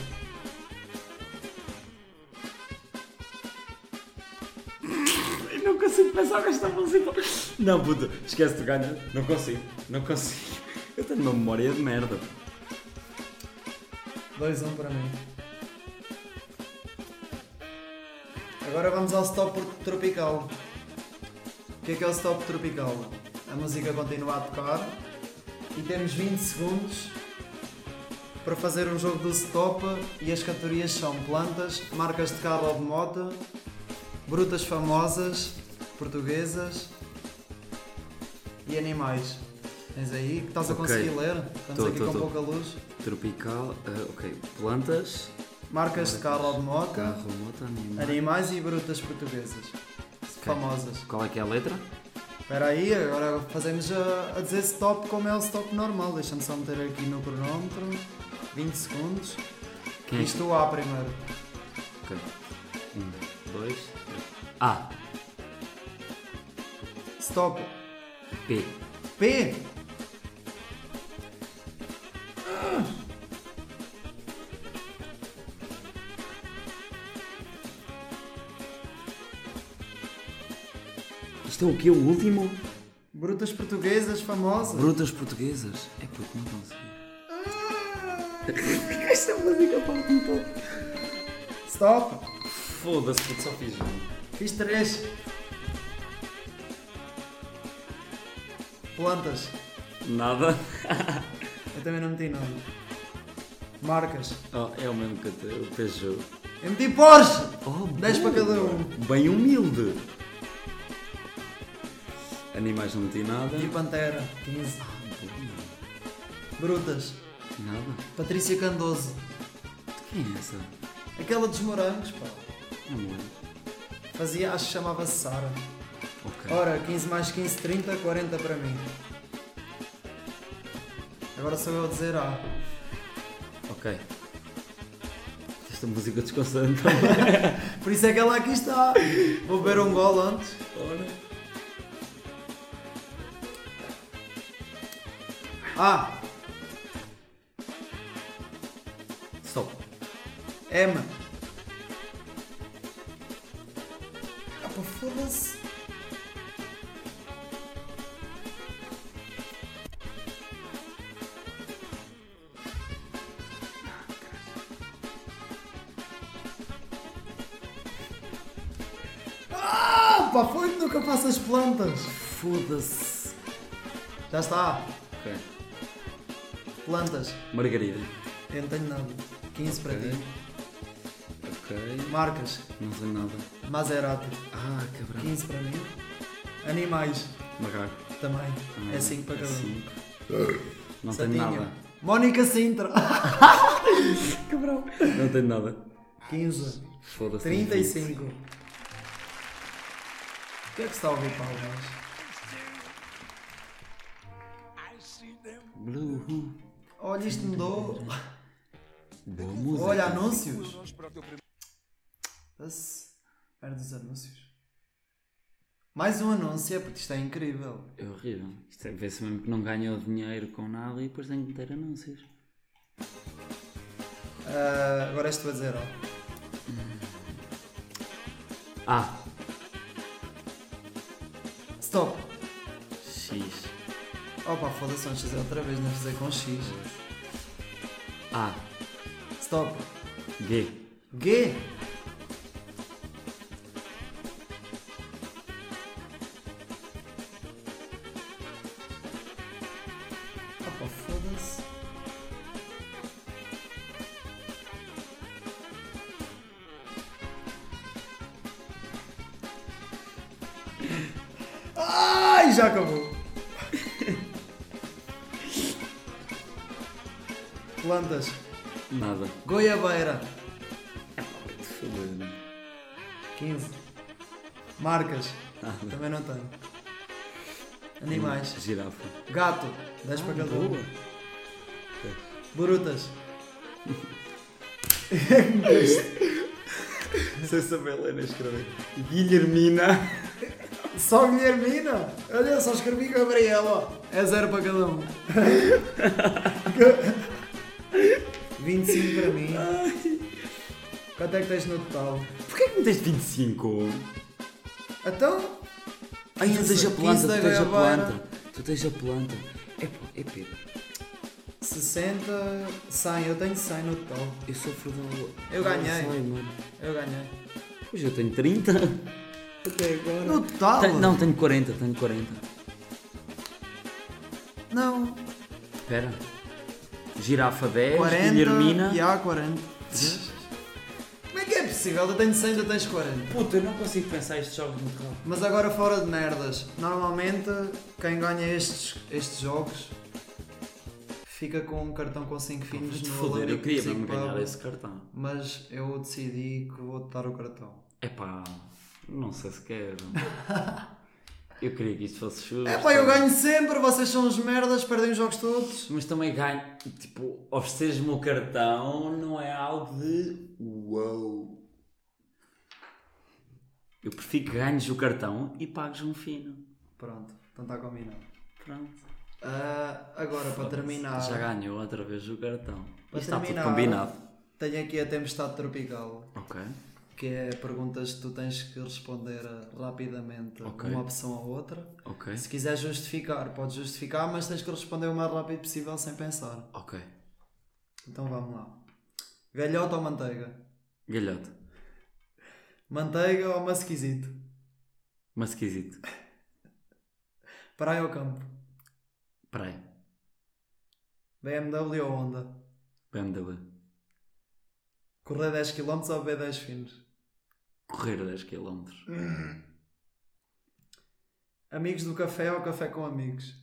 Eu não consigo pensar nesta música. Não, puto, esquece de ganhar. Não consigo, não consigo. Eu tenho uma memória de merda. 2 1 para mim. Agora vamos ao stop tropical. O que é que é o stop tropical? A música continua a tocar e temos 20 segundos para fazer um jogo do stop e as categorias são plantas, marcas de carro ou de moto, brutas famosas, portuguesas e animais. Tens aí? Estás a conseguir ler? Estamos Tô, aqui tô, com tô. pouca luz. Tropical, ah, ok. Plantas, Marcas de carro ou de moto, carro, moto, animal. animais e brutas portuguesas. Famosas. Qual é que é a letra? Espera aí, agora fazemos a, a dizer stop como é o stop normal. Deixa-me só meter aqui no cronómetro. 20 segundos. Quem é. Isto A primeiro. Ok. Um, dois, três. A, Stop. P, P. Isto é o quê? O último? Brutas portuguesas famosas. Brutas portuguesas. É porque não consegui. Esta música parte-me todo. Stop. Foda-se, puto, só fiz um. Fiz 3. Plantas. Nada. Eu também não meti nada. Marcas. Oh, é o mesmo que eu te- o Peugeot. Eu meti Porsche. Oh, 10 para cada um. Bem humilde. Animais não meti nada. E Pantera. 15. Brutas. Nada. Patrícia Candoso. Quem é essa? Aquela dos morangos, pá. Não me lembro. Fazia, acho que chamava-se Sara. Ok. Ora, 15 mais 15, 30, 40 para mim. Agora sou eu a dizer A. Ok. Esta música desconcerta. Por isso é que ela aqui está. Vou beber um gol antes. A. Stop. M. Ah, pá, foda-se. Ah, pá, foi que nunca faço as plantas. Foda-se. Já está. Ok. Plantas. Margarida. Eu não tenho nada. 15 para ti. Ok. Marcas. Não sei nada. Maserati. Ah, cabrão. 15 para mim. Animais. Macaco. Também. Ah, é 5 para é cada um. Não tenho nada. Mónica Sintra. Cabrão. Não tenho nada. 15. Foda-se. 35. O que é que está a ouvir, Paulo? Blue. Olha, isto mudou. Boa música. Olha, anúncios. Era dos anúncios. Mais um anúncio, é porque isto é incrível. É horrível. Isto é vê-se mesmo que não ganhou dinheiro com nada e depois tem que meter anúncios. Ah, agora este vai dizer, ó. Ah, Stop. X. Opa, foda-se, vamos fazer outra vez, não fazer com X. A. Stop. G. G. 15. Marcas. Nada. Também não tenho. Animais. Girafa. Gato. 10 para cada um. Borutas. Sem saber ler nem escrever. Guilhermina. Só Guilhermina. Olha, só escrevi Gabriela. É zero para cada um. Quanto é que tens no total? Porquê que meteste 25? Então, Ai, tu tens a 15 planta, tu tens a planta. Tu tens a planta. É, é Pedro. 60, 100. Eu tenho 100 no total. Eu sofro do. Eu ganhei. Eu ganhei. Pois eu tenho 30. Até agora. No total? Tenho- não, tenho 40, tenho 40. Não. Espera. Girafa 10, 40. Guilhermina. E há 40. Possível? Eu tenho 100, tu tens 40. Puta, eu não consigo pensar estes jogos muito rápido. Mas agora fora de merdas, normalmente quem ganha estes, estes jogos fica com um cartão com 5 finos Vou-te no foder, eu queria mesmo ganhar esse cartão. Mas eu decidi que vou-te dar o cartão. Epá, não sei se quero. eu queria que isto fosse justo. É pá, eu ganho sempre, vocês são os merdas, perdem os jogos todos. Mas também ganho, tipo, ofereceres-me o cartão não é algo de uau. Eu prefiro que ganhes o cartão e pagues um fino. Pronto, então está combinado. Pronto. Ah, agora para terminar, Já ganhou outra vez o cartão. para Isto está tudo terminar combinado. tenho aqui a tempestade tropical. Ok. Que é perguntas que tu tens que responder rapidamente, Ok. uma opção ou outra. Ok. Se quiser justificar, podes justificar, mas tens que responder o mais rápido possível sem pensar. Ok. Então vamos lá. Galhota ou manteiga? Galhote. Manteiga ou masquisito? Mas esquisito. Praia ou campo? Praia. BMW ou Honda? BMW. Correr 10 km ou beber 10 finos? Correr 10 km. Amigos do café ou café com amigos?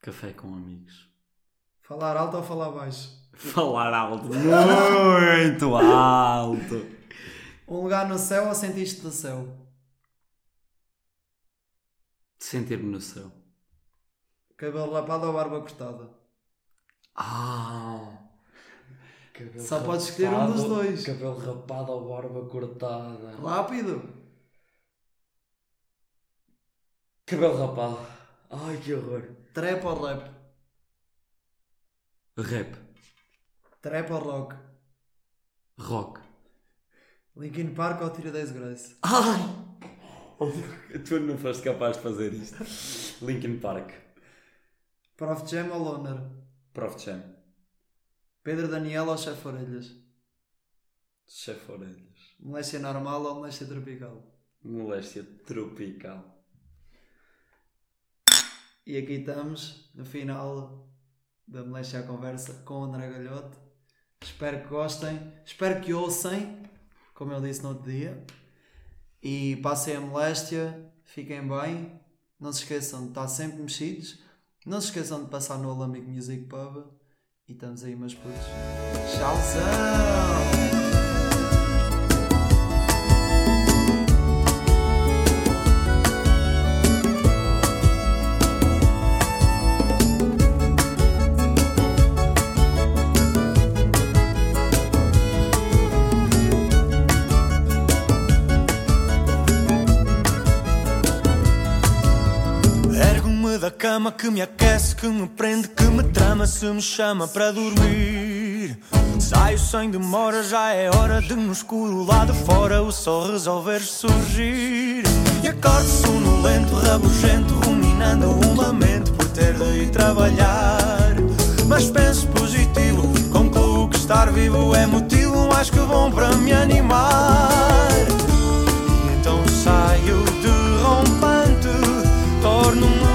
Café com amigos. Falar alto ou falar baixo? Falar alto. Muito alto. Um lugar no céu ou sentiste do céu? Sentir-me no céu. Cabelo rapado ou barba cortada? Ah! Só podes escolher um dos dois. Cabelo rapado ou barba cortada. Rápido! Cabelo rapado. Ai que horror. Trap ou rap? Rap. Trap ou rock? Rock. Linkin Park ou Tira 10 Grace? Ai! Tu não foste capaz de fazer isto. Linkin Park. Prof Jam ou Loner? Prof Jam. Pedro Daniel ou Chef Orelhas? Chefe Orelhas. Moléstia normal ou moléstia tropical? Moléstia tropical. E aqui estamos, no final da Moléstia à Conversa com o André Galhote. Espero que gostem, espero que ouçam, como eu disse no outro dia. E passem a moléstia, fiquem bem. Não se esqueçam de estar sempre mexidos. Não se esqueçam de passar no Alambic Music Pub. E estamos aí, meus putos. Tchauzão! cama que me aquece, que me prende, que me trama, se me chama para dormir. Saio sem demora, já é hora de no escuro lá de fora o sol resolver surgir. E acordo sonolento, rabugento, ruminando um lamento por ter de ir trabalhar. Mas penso positivo, concluo que estar vivo é motivo mais que bom para me animar. Então saio derrompante, torno-me